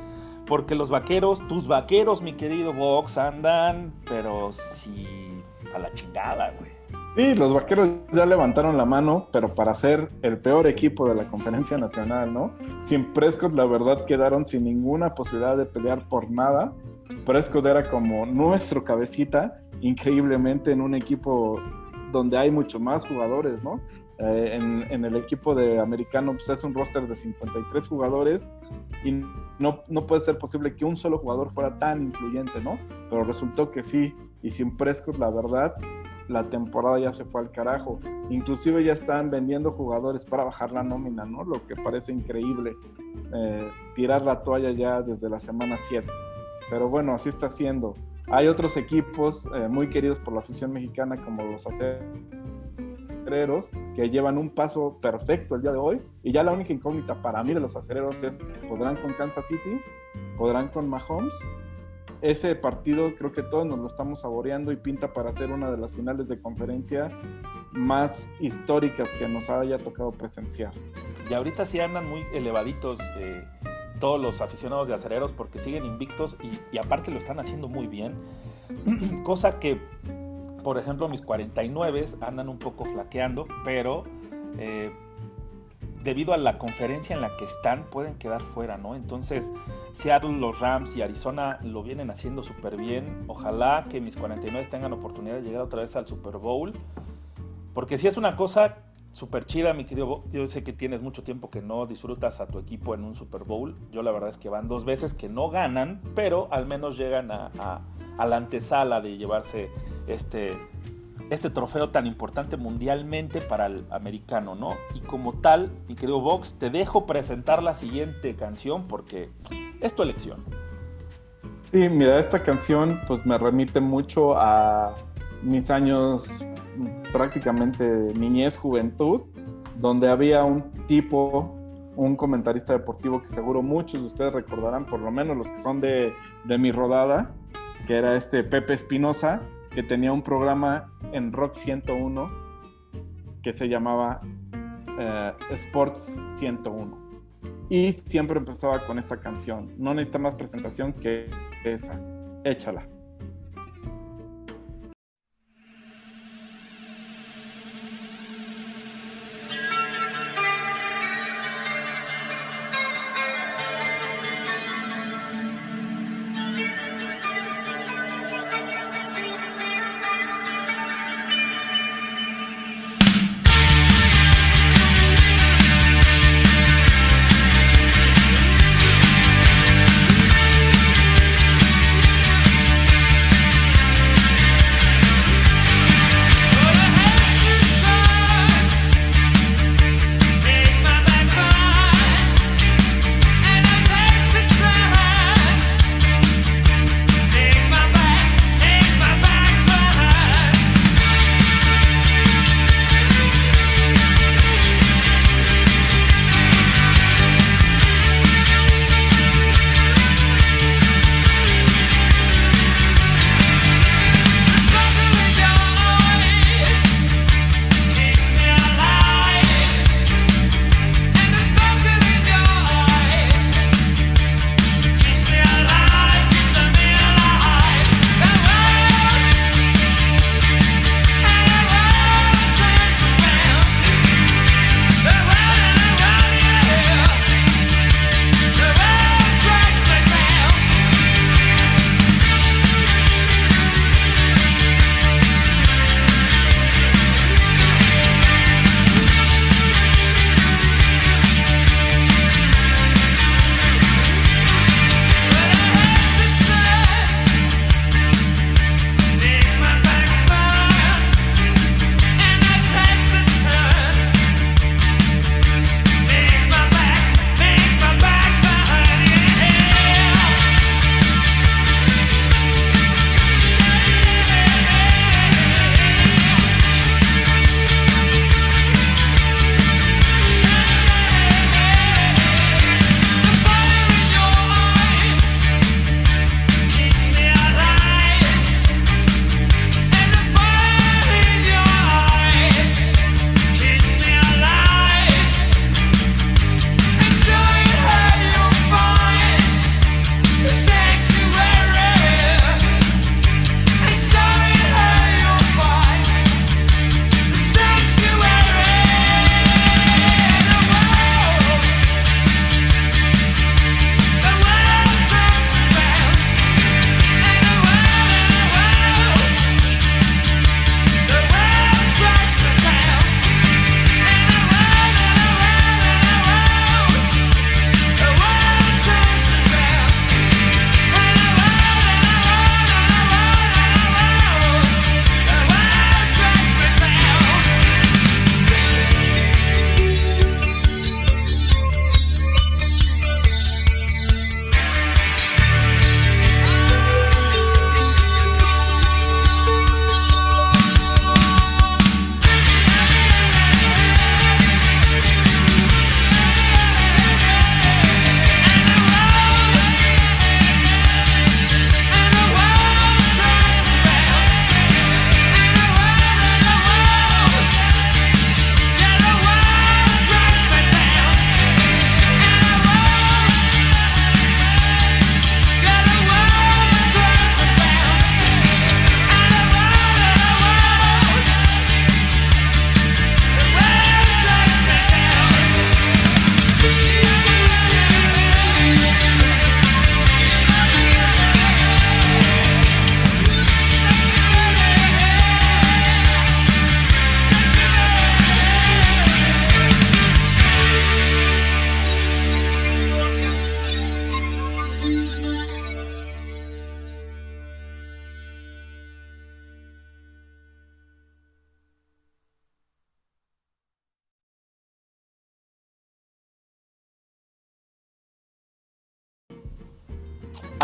Speaker 1: porque los vaqueros, tus vaqueros, mi querido Vox, andan, pero sí, a la chingada, güey.
Speaker 2: Sí, los vaqueros ya levantaron la mano, pero para ser el peor equipo de la conferencia nacional, ¿no? Sin Prescott, la verdad, quedaron sin ninguna posibilidad de pelear por nada. Prescott era como nuestro cabecita, increíblemente en un equipo donde hay mucho más jugadores, ¿no? Eh, en, el equipo de americano pues es un roster de 53 jugadores y no, no puede ser posible que un solo jugador fuera tan influyente, ¿no? Pero resultó que sí, y sin Prescott, la verdad, la temporada ya se fue al carajo. Inclusive ya están vendiendo jugadores para bajar la nómina, ¿no? Lo que parece increíble. Eh, tirar la toalla ya desde la semana 7. Pero bueno, así está siendo. Hay otros equipos eh, muy queridos por la afición mexicana como los acereros que llevan un paso perfecto el día de hoy. Y ya la única incógnita para mí de los acereros es, ¿podrán con Kansas City? ¿Podrán con Mahomes? ese partido creo que todos nos lo estamos saboreando y pinta para ser una de las finales de conferencia más históricas que nos haya tocado presenciar.
Speaker 1: Y ahorita sí andan muy elevaditos eh, todos los aficionados de acereros porque siguen invictos y, aparte lo están haciendo muy bien. Cosa que, por ejemplo, mis 49 andan un poco flaqueando, pero eh, debido a la conferencia en la que están, pueden quedar fuera, ¿no? Entonces, Seattle, los Rams y Arizona lo vienen haciendo súper bien. Ojalá que mis 49 tengan oportunidad de llegar otra vez al Super Bowl. Porque si es una cosa súper chida, mi querido Yo sé que tienes mucho tiempo que no disfrutas a tu equipo en un Super Bowl. Yo la verdad es que van dos veces que no ganan, pero al menos llegan a, a la antesala de llevarse este este trofeo tan importante mundialmente para el americano, ¿no? Y como tal, mi querido Vox, te dejo presentar la siguiente canción porque es tu elección.
Speaker 2: Sí, mira, esta canción pues me remite mucho a mis años prácticamente niñez, juventud, donde había un tipo, un comentarista deportivo que seguro muchos de ustedes recordarán, por lo menos los que son de, de mi rodada, que era este Pepe Espinosa, que tenía un programa en Rock 101 que se llamaba eh, Sports 101. Y siempre empezaba con esta canción. No necesita más presentación que esa. Échala.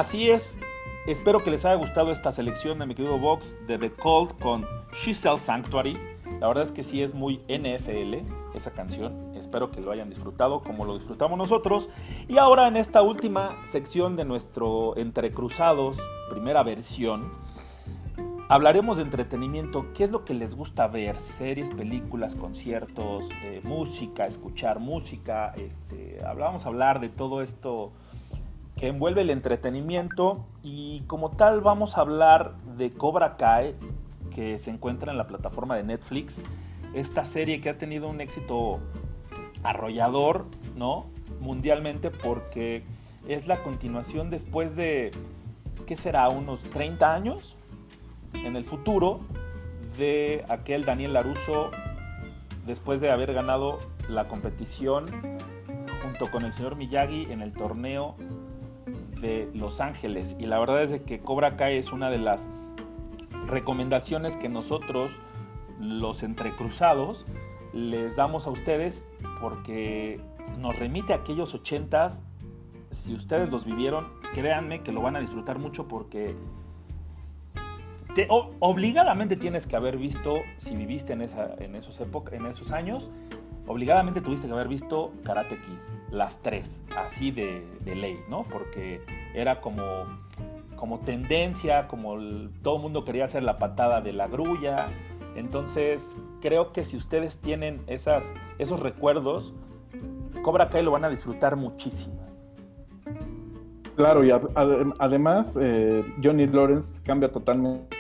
Speaker 1: Así es, espero que les haya gustado esta selección de mi querido Vox de The Cold con She Sells Sanctuary. La verdad es que sí es muy NFL esa canción. Espero que lo hayan disfrutado como lo disfrutamos nosotros. Y ahora en esta última sección de nuestro Entrecruzados, primera versión, hablaremos de entretenimiento. ¿Qué es lo que les gusta ver? Series, películas, conciertos, eh, música, escuchar música. Este, vamos a hablar de todo esto que envuelve el entretenimiento y como tal vamos a hablar de Cobra Kai que se encuentra en la plataforma de Netflix. Esta serie que ha tenido un éxito arrollador, ¿no? Mundialmente porque es la continuación después de, ¿qué será? Unos 30 años en el futuro de aquel Daniel Laruso después de haber ganado la competición junto con el señor Miyagi en el torneo de Los Ángeles. Y la verdad es de que Cobra Kai es una de las recomendaciones que nosotros, los entrecruzados, les damos a ustedes porque nos remite a aquellos ochentas. Si ustedes los vivieron, créanme que lo van a disfrutar mucho porque te, obligadamente tienes que haber visto, si viviste en, esa, en, esos en esos años, obligadamente tuviste que haber visto Karate Kid, las tres, así de, de ley, ¿no? Porque era como como tendencia, como todo el mundo quería hacer la patada de la grulla. Entonces, creo que si ustedes tienen esas, esos recuerdos, Cobra Kai lo van a disfrutar muchísimo.
Speaker 2: Claro, y además eh, Johnny Lawrence cambia totalmente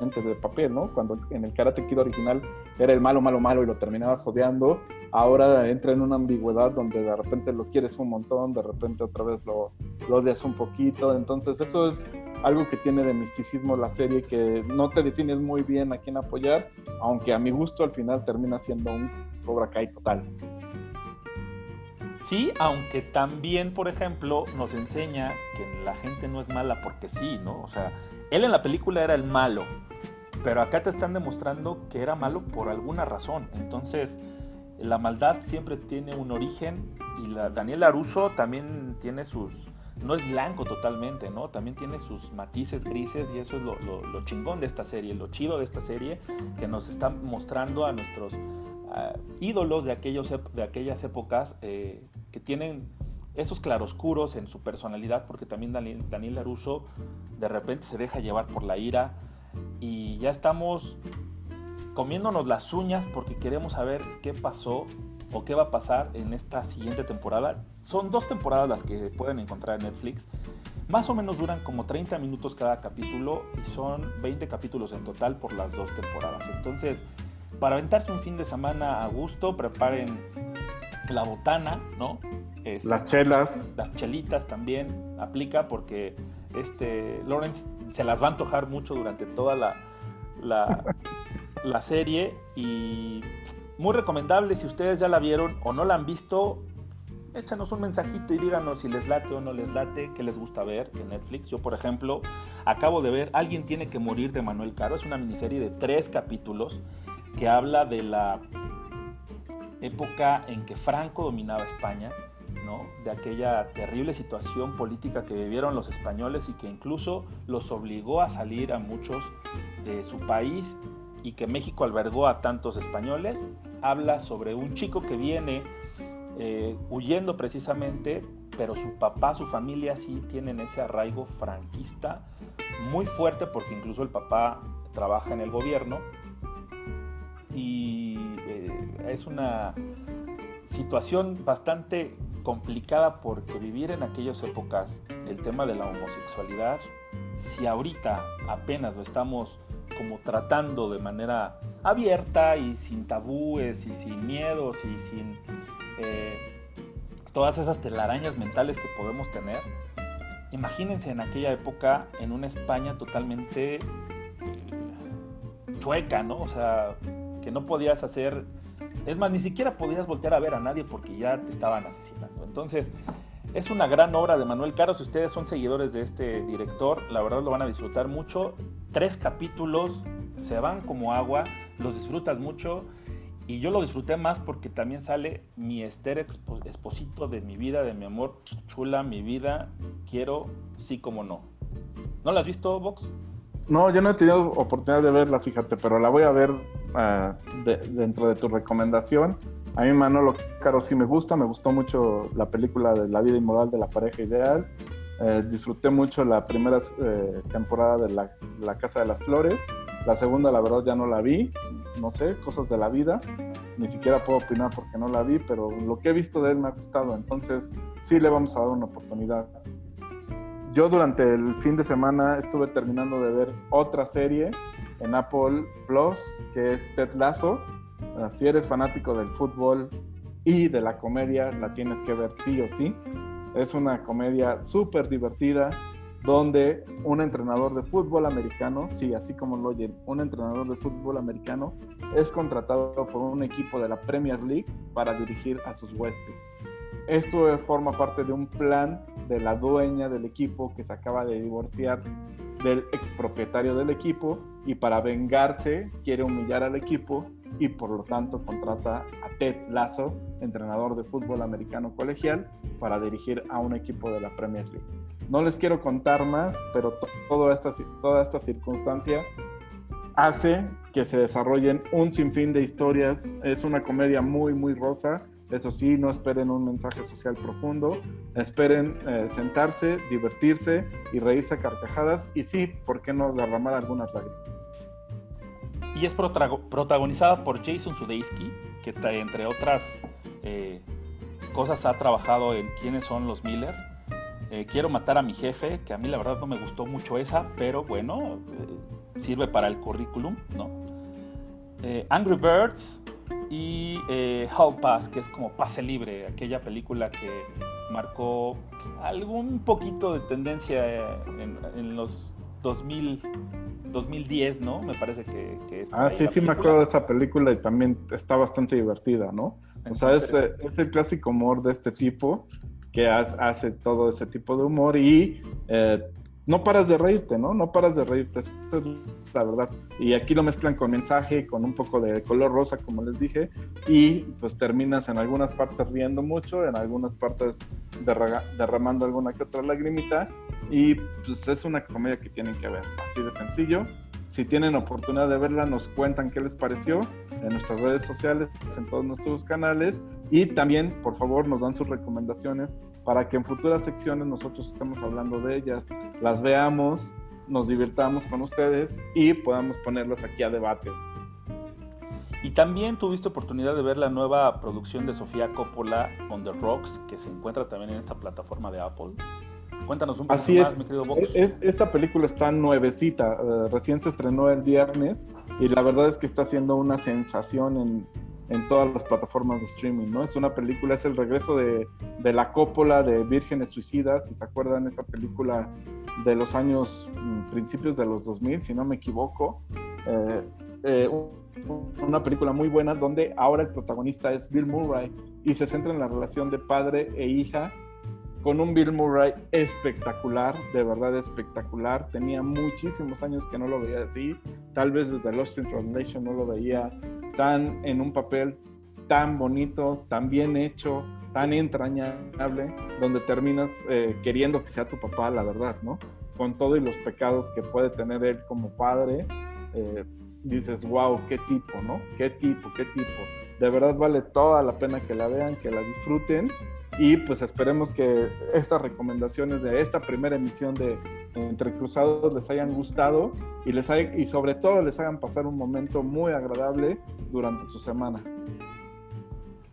Speaker 2: de papel, ¿no? Cuando en el Karate Kid original era el malo, malo, malo y lo terminabas odiando, ahora entra en una ambigüedad donde de repente lo quieres un montón, de repente otra vez lo, lo odias un poquito, entonces eso es algo que tiene de misticismo la serie, que no te defines muy bien a quién apoyar, aunque a mi gusto al final termina siendo un Cobra Kai total.
Speaker 1: Sí, aunque también, por ejemplo, nos enseña que la gente no es mala porque sí, ¿no? O sea, él en la película era el malo, pero acá te están demostrando que era malo por alguna razón. Entonces, la maldad siempre tiene un origen y Daniel Aruso también tiene sus no es blanco totalmente, ¿no? También tiene sus matices grises y eso es lo, chingón de esta serie, lo chido de esta serie que nos está mostrando a nuestros ídolos de, aquellos, de aquellas épocas eh, que tienen esos claroscuros en su personalidad, porque también Daniel, Daniel Laruso de repente se deja llevar por la ira y ya estamos comiéndonos las uñas porque queremos saber qué pasó o qué va a pasar en esta siguiente temporada. Son dos temporadas las que pueden encontrar en Netflix. Más o menos duran como 30 minutos cada capítulo y son 20 capítulos en total por las dos temporadas. Entonces, para aventarse un fin de semana a gusto, preparen la botana, ¿no?
Speaker 2: Este, las chelas.
Speaker 1: Las chelitas también aplica porque este Lawrence se las va a antojar mucho durante toda la, la, serie y muy recomendable si ustedes ya la vieron o no la han visto, échanos un mensajito y díganos si les late o no les late, qué les gusta ver en Netflix. Yo, por ejemplo, acabo de ver Alguien tiene que morir de Manuel Caro. Es una miniserie de tres capítulos que habla de la época en que Franco dominaba España de aquella terrible situación política que vivieron los españoles y que incluso los obligó a salir a muchos de su país y que México albergó a tantos españoles, habla sobre un chico que viene eh, huyendo precisamente, pero su papá, su familia sí tienen ese arraigo franquista muy fuerte porque incluso el papá trabaja en el gobierno. Y eh, es una situación bastante complicada porque vivir en aquellas épocas el tema de la homosexualidad, si ahorita apenas lo estamos como tratando de manera abierta y sin tabúes y sin miedos y sin eh, todas esas telarañas mentales que podemos tener, imagínense en aquella época en una España totalmente eh, chueca, ¿no? O sea, que no podías hacer es más, ni siquiera podías voltear a ver a nadie porque ya te estaban asesinando. Entonces, es una gran obra de Manuel Caro. Si ustedes son seguidores de este director, la verdad lo van a disfrutar mucho. Tres capítulos se van como agua, los disfrutas mucho Y yo lo disfruté más porque también sale mi Esther Esposito de mi vida, de mi amor, chula, mi vida, quiero, sí como no. ¿No la has visto, Vox?
Speaker 2: No, yo no he tenido oportunidad de verla, fíjate, pero la voy a ver ah, dentro de tu recomendación. A mí Manolo Caro sí me gusta, me gustó mucho la película de La vida inmoral de la pareja ideal. Eh, disfruté mucho la primera eh, temporada de la, Casa de las Flores. La segunda, la verdad, ya no la vi. No sé, cosas de la vida. Ni siquiera puedo opinar porque no la vi, pero lo que he visto de él me ha gustado. Entonces, sí le vamos a dar una oportunidad. Yo durante el fin de semana estuve terminando de ver otra serie en Apple Plus, que es Ted Lasso si eres fanático del fútbol y de la comedia, la tienes que ver sí o sí. Es una comedia súper divertida donde un entrenador de fútbol americano, sí, así como lo oyen, un entrenador de fútbol americano es contratado por un equipo de la Premier League para dirigir a sus huestes. Esto forma parte de un plan de la dueña del equipo que se acaba de divorciar del expropietario del equipo y para vengarse quiere humillar al equipo y por lo tanto contrata a Ted Lasso, entrenador de fútbol americano colegial, para dirigir a un equipo de la Premier League. No les quiero contar más, pero toda esta, toda esta circunstancia hace que se desarrollen un sinfín de historias. Es una comedia muy, muy rosa. Eso sí, no esperen un mensaje social profundo. Esperen eh, sentarse, divertirse y reírse a carcajadas. Y sí, ¿por qué no derramar algunas lágrimas?
Speaker 1: y es protagonizada por Jason Sudeikis, que entre otras eh, cosas ha trabajado en quiénes son los Miller. Eh, quiero matar a mi jefe, que a mí la verdad no me gustó mucho esa, pero bueno, sirve para el currículum, ¿no? Angry Birds y Hall Pass, que es como pase libre, aquella película que marcó algún poquito de tendencia en, en los 2000, 2010, ¿no? Me parece que, es.
Speaker 2: Ah, sí, sí, me acuerdo de esa película y también está bastante divertida, ¿no? o sea, es, es, el clásico humor de este tipo que hace todo ese tipo de humor y eh, no paras de reírte, ¿no? No paras de reírte, esa es la verdad. Y aquí lo mezclan con mensaje, con un poco de color rosa, como les dije, y pues terminas en algunas partes riendo mucho, en algunas partes derramando alguna que otra lagrimita, y pues es una comedia que tienen que ver, así de sencillo. Si tienen oportunidad de verla, nos cuentan qué les pareció en nuestras redes sociales, en todos nuestros canales y también, por favor, nos dan sus recomendaciones para que en futuras secciones nosotros estemos hablando de ellas, las veamos, nos divirtamos con ustedes y podamos ponerlas aquí a debate.
Speaker 1: Y también tuviste oportunidad de ver la nueva producción de Sofía Coppola, On the Rocks, que se encuentra también en esta plataforma de Apple. Cuéntanos un poco
Speaker 2: Así más, mi querido Vox. Es, esta película está nuevecita, eh, recién se estrenó el viernes y la verdad es que está haciendo una sensación en, en, todas las plataformas de streaming, ¿no? Es una película, es el regreso de, de la cópola de Vírgenes Suicidas, si se acuerdan, esa película de los años, mm, principios de los 2000, si no me equivoco. Eh, eh, una película muy buena donde ahora el protagonista es Bill Murray y se centra en la relación de padre e hija con un Bill Murray espectacular, de verdad espectacular. Tenía muchísimos años que no lo veía así, tal vez desde Lost in Translation no lo veía tan en un papel tan bonito, tan bien hecho, tan entrañable, donde terminas eh, queriendo que sea tu papá, la verdad, ¿no? Con todos los pecados que puede tener él como padre, eh, dices, wow, qué tipo, ¿no? Qué tipo, qué tipo. De verdad vale toda la pena que la vean, que la disfruten y pues esperemos que estas recomendaciones de esta primera emisión de Entre Cruzados les hayan gustado y, les y sobre todo les hagan pasar un momento muy agradable durante su semana.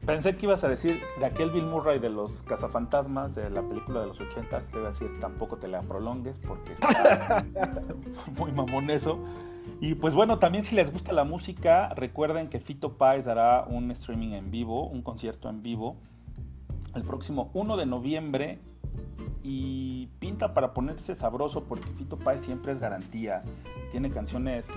Speaker 1: Pensé que ibas a decir de aquel Bill Murray de los cazafantasmas de la película de los 80 te iba a decir tampoco te la prolongues porque está muy mamón eso. Y pues bueno, también si les gusta la música, recuerden que Fito Páez dará un streaming en vivo, un concierto en vivo el próximo 1 de noviembre y pinta para ponerse sabroso porque Fito Páez siempre es garantía. Tiene canciones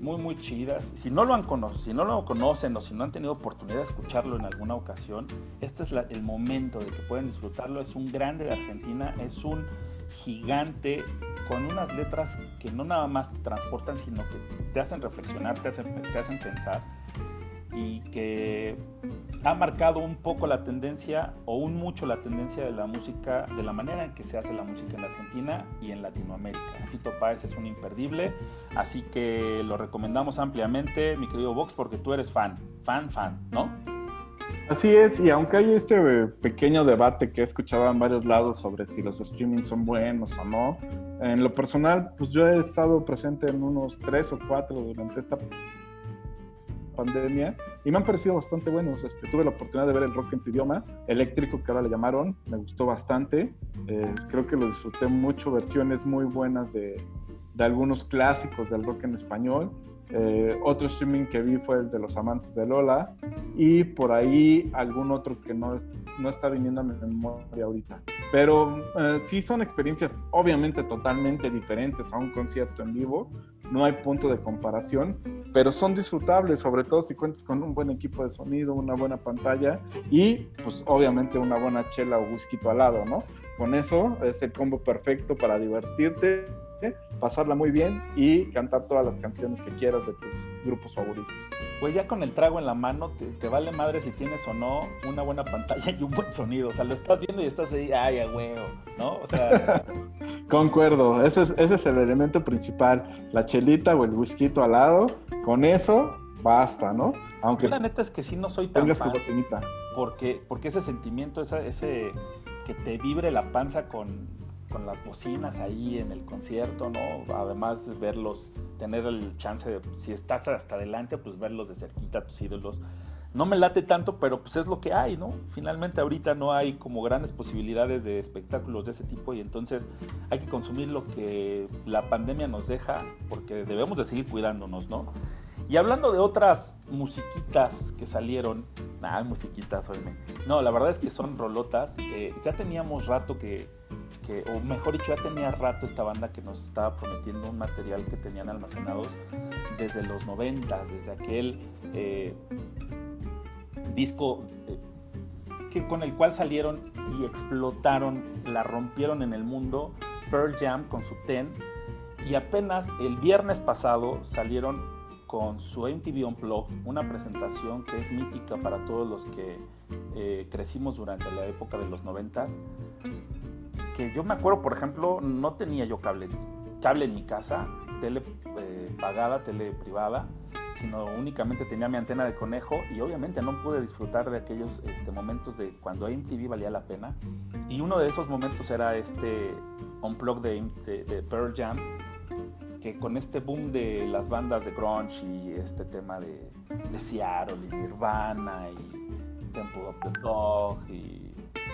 Speaker 1: muy muy chidas. Si no lo han conocido, si no lo conocen o si no han tenido oportunidad de escucharlo en alguna ocasión, este es el momento de que pueden disfrutarlo. Es un grande de Argentina, es un gigante con unas letras que no nada más te transportan, sino que te hacen reflexionar, te hacen, te hacen pensar y que ha marcado un poco la tendencia o un mucho la tendencia de la música, de la manera en que se hace la música en Argentina y en Latinoamérica. Fito Páez es un imperdible, así que lo recomendamos ampliamente, mi querido Vox, porque tú eres fan, fan, fan, ¿no?
Speaker 2: Así es, y aunque hay este pequeño debate que he escuchado en varios lados sobre si los streamings son buenos o no, en lo personal, pues yo he estado presente en unos tres o cuatro durante esta pandemia y me han parecido bastante buenos. Este, tuve la oportunidad de ver el rock en tu idioma, eléctrico que ahora le llamaron, me gustó bastante. Eh, creo que lo disfruté mucho, versiones muy buenas de, de algunos clásicos del rock en español. Eh, otro streaming que vi fue el de Los Amantes de Lola y por ahí algún otro que no, no está viniendo a mi memoria ahorita. Pero eh, sí son experiencias obviamente totalmente diferentes a un concierto en vivo, no hay punto de comparación, pero son disfrutables, sobre todo si cuentas con un buen equipo de sonido, una buena pantalla y pues obviamente una buena chela o whisky al lado, ¿no? Con eso es el combo perfecto para divertirte pasarla muy bien y cantar todas las canciones que quieras de tus grupos favoritos.
Speaker 1: Pues ya con el trago en la mano, te, vale madre si tienes o no una buena pantalla y un buen sonido. O sea, lo estás viendo y estás ahí, ay, a huevo, ¿no? O sea.
Speaker 2: Concuerdo, ese es, ese es el elemento principal. La chelita o el whisky al lado, con eso basta, ¿no?
Speaker 1: Aunque. la neta es que sí no soy tan. Tengas tu Porque, porque ese sentimiento, ese que te vibre la panza con con las bocinas ahí en el concierto, ¿no? Además de verlos, tener el chance de, si estás hasta adelante, pues verlos de cerquita, tus ídolos. No me late tanto, pero pues es lo que hay, ¿no? Finalmente ahorita no hay como grandes posibilidades de espectáculos de ese tipo y entonces hay que consumir lo que la pandemia nos deja porque debemos de seguir cuidándonos, ¿no? Y hablando de otras musiquitas que salieron, ah, musiquitas, obviamente. No, la verdad es que son rolotas. ya teníamos rato que, o mejor dicho, ya tenía rato esta banda que nos estaba prometiendo un material que tenían almacenados desde los 90, desde aquel eh, disco eh, que, con el cual salieron y explotaron, la rompieron en el mundo, Pearl Jam con su Ten, y apenas el viernes pasado salieron con su MTV Unplugged, una presentación que es mítica para todos los que eh, crecimos durante la época de los noventas, que yo me acuerdo, por ejemplo, no tenía yo cables, cable en mi casa, tele eh, pagada, tele privada, sino únicamente tenía mi antena de conejo y obviamente no pude disfrutar de aquellos este, momentos de cuando MTV valía la pena. Y uno de esos momentos era este unplug de, de, Pearl Jam, que con este boom de las bandas de grunge y este tema de, de Seattle y Nirvana y Temple of the Dog y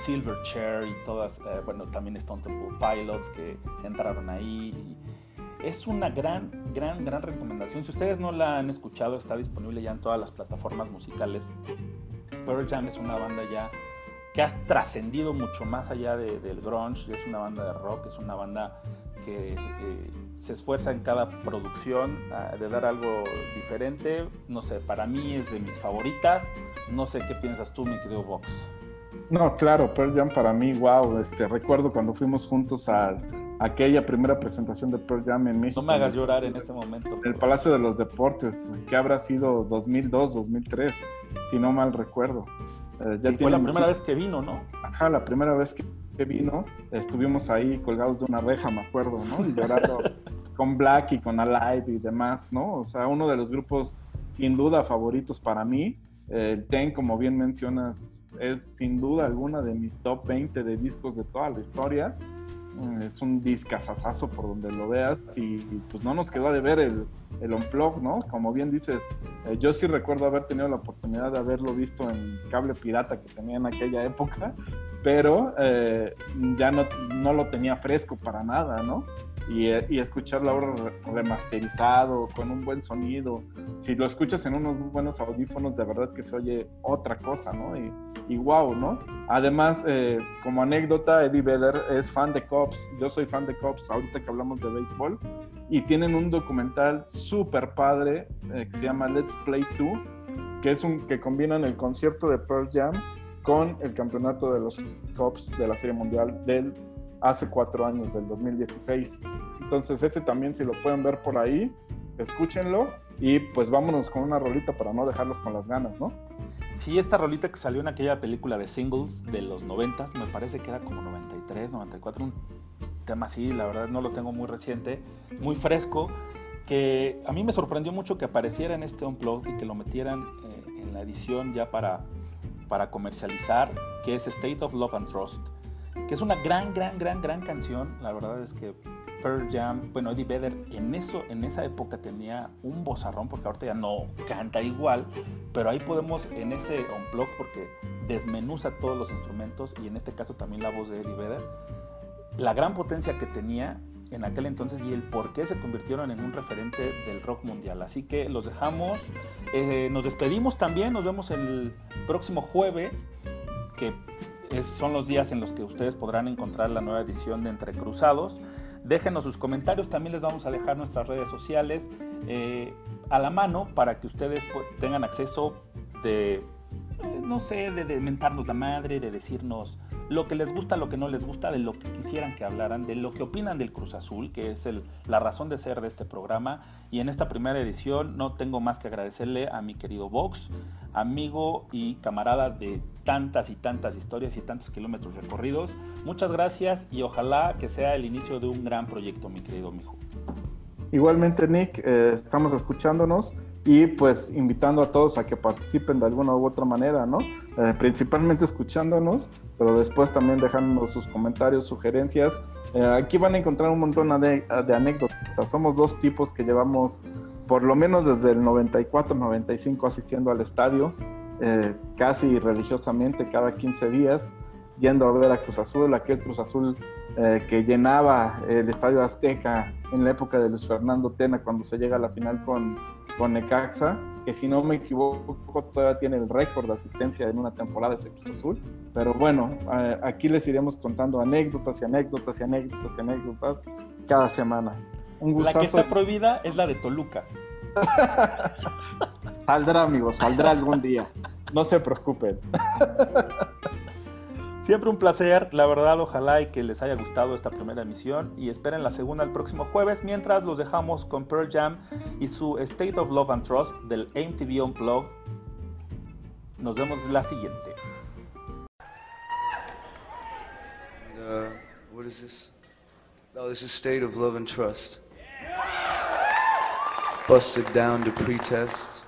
Speaker 1: Silverchair y todas, eh, bueno, también Stone Temple Pilots que entraron ahí. Es una gran, gran, gran recomendación. Si ustedes no la han escuchado, está disponible ya en todas las plataformas musicales. Pearl Jam es una banda ya que ha trascendido mucho más allá del grunge, es una banda de rock, es una banda que eh, se esfuerza en cada producción ah, de dar algo diferente. No sé, para mí es de mis favoritas. No sé qué piensas tú, mi querido Vox.
Speaker 2: No, claro, Pearl Jam para mí, wow, este, recuerdo cuando fuimos juntos a, aquella primera presentación de Pearl Jam en México.
Speaker 1: No me hagas llorar en este momento.
Speaker 2: El Palacio de los Deportes, que habrá sido 2002, 2003, si no mal recuerdo.
Speaker 1: Eh, fue la primera vez que vino, ¿no?
Speaker 2: Ajá, la primera vez que, vino, estuvimos ahí colgados de una reja, me acuerdo, ¿no? Y llorando con Black y con Alive y demás, ¿no? O sea, uno de los grupos sin duda favoritos para mí. El Ten, como bien mencionas, es sin duda alguna de mis top 20 de discos de toda la historia. Mm, es un discazazazo por donde lo veas y pues no nos quedó de ver el, el Unplug, ¿no? Como bien dices, eh, yo sí recuerdo haber tenido la oportunidad de haberlo visto en cable pirata que tenía en aquella época, pero eh, ya no, no lo tenía fresco para nada, ¿no? Y, escucharlo ahora remasterizado, con un buen sonido. Si lo escuchas en unos buenos audífonos, de verdad que se oye otra cosa, ¿no? Y, y wow, ¿no? Además, eh, como anécdota, Eddie Vedder es fan de Cops. Yo soy fan de Cops, ahorita que hablamos de béisbol. Y tienen un documental súper padre eh, que se llama Let's Play 2, que es un que combinan el concierto de Pearl Jam con el campeonato de los Cops de la Serie Mundial del hace cuatro años, del 2016. Entonces ese también si lo pueden ver por ahí, escúchenlo Y pues vámonos con una rolita para no dejarlos con las ganas, ¿no?
Speaker 1: Sí, esta rolita que salió en aquella película de singles de los 90, me parece que era como 93, 94, un tema así, la verdad no lo tengo muy reciente, muy fresco, que a mí me sorprendió mucho que apareciera en este Unplugged y que lo metieran eh, en la edición ya para, para comercializar, que es State of Love and Trust, que es una gran, gran, gran, gran canción, la verdad es que Pearl Jam, bueno, Eddie Vedder en, eso, en esa época tenía un bozarrón, porque ahorita ya no canta igual, pero ahí podemos en ese unplugged, porque desmenuza todos los instrumentos y en este caso también la voz de Eddie Vedder, la gran potencia que tenía en aquel entonces y el por qué se convirtieron en un referente del rock mundial. Así que los dejamos, eh, nos despedimos también, nos vemos el próximo jueves, que son los días en los que ustedes podrán encontrar la nueva edición de Entre Cruzados. Déjenos sus comentarios, también les vamos a dejar nuestras redes sociales eh, a la mano para que ustedes tengan acceso de, no sé, de, mentarnos la madre, de decirnos lo que les gusta, lo que no les gusta, de lo que quisieran que hablaran, de lo que opinan del Cruz Azul, que es el, la razón de ser de este programa. Y en esta primera edición no tengo más que agradecerle a mi querido Vox, amigo y camarada de tantas y tantas historias y tantos kilómetros recorridos. Muchas gracias y ojalá que sea el inicio de un gran proyecto, mi querido mijo.
Speaker 2: Igualmente, Nick, eh, estamos escuchándonos y pues invitando a todos a que participen de alguna u otra manera, ¿no? Eh, principalmente escuchándonos, pero después también dejándonos sus comentarios, sugerencias. Eh, aquí van a encontrar un montón de, de, anécdotas. Somos dos tipos que llevamos por lo menos desde el 94, 95 asistiendo al estadio, eh, casi religiosamente cada 15 días, yendo a ver a Cruz Azul, aquel Cruz Azul que llenaba el estadio Azteca en la época de Luis Fernando Tena cuando se llega a la final con con Necaxa, que si no me equivoco todavía tiene el récord de asistencia en una temporada de Cruz Azul. Pero bueno, aquí les iremos contando anécdotas y anécdotas y anécdotas y anécdotas cada semana.
Speaker 1: Un La que está prohibida es la de Toluca.
Speaker 2: saldrá, amigos, saldrá algún día. No se preocupen.
Speaker 1: Siempre un placer, la verdad, ojalá y que les haya gustado esta primera emisión y esperen la segunda el próximo jueves, mientras los dejamos con Pearl Jam y su State of Love and Trust del MTV Unplugged. Nos vemos la siguiente. Uh, what is this? No, this is State of Love and Trust. Busted down to pretest.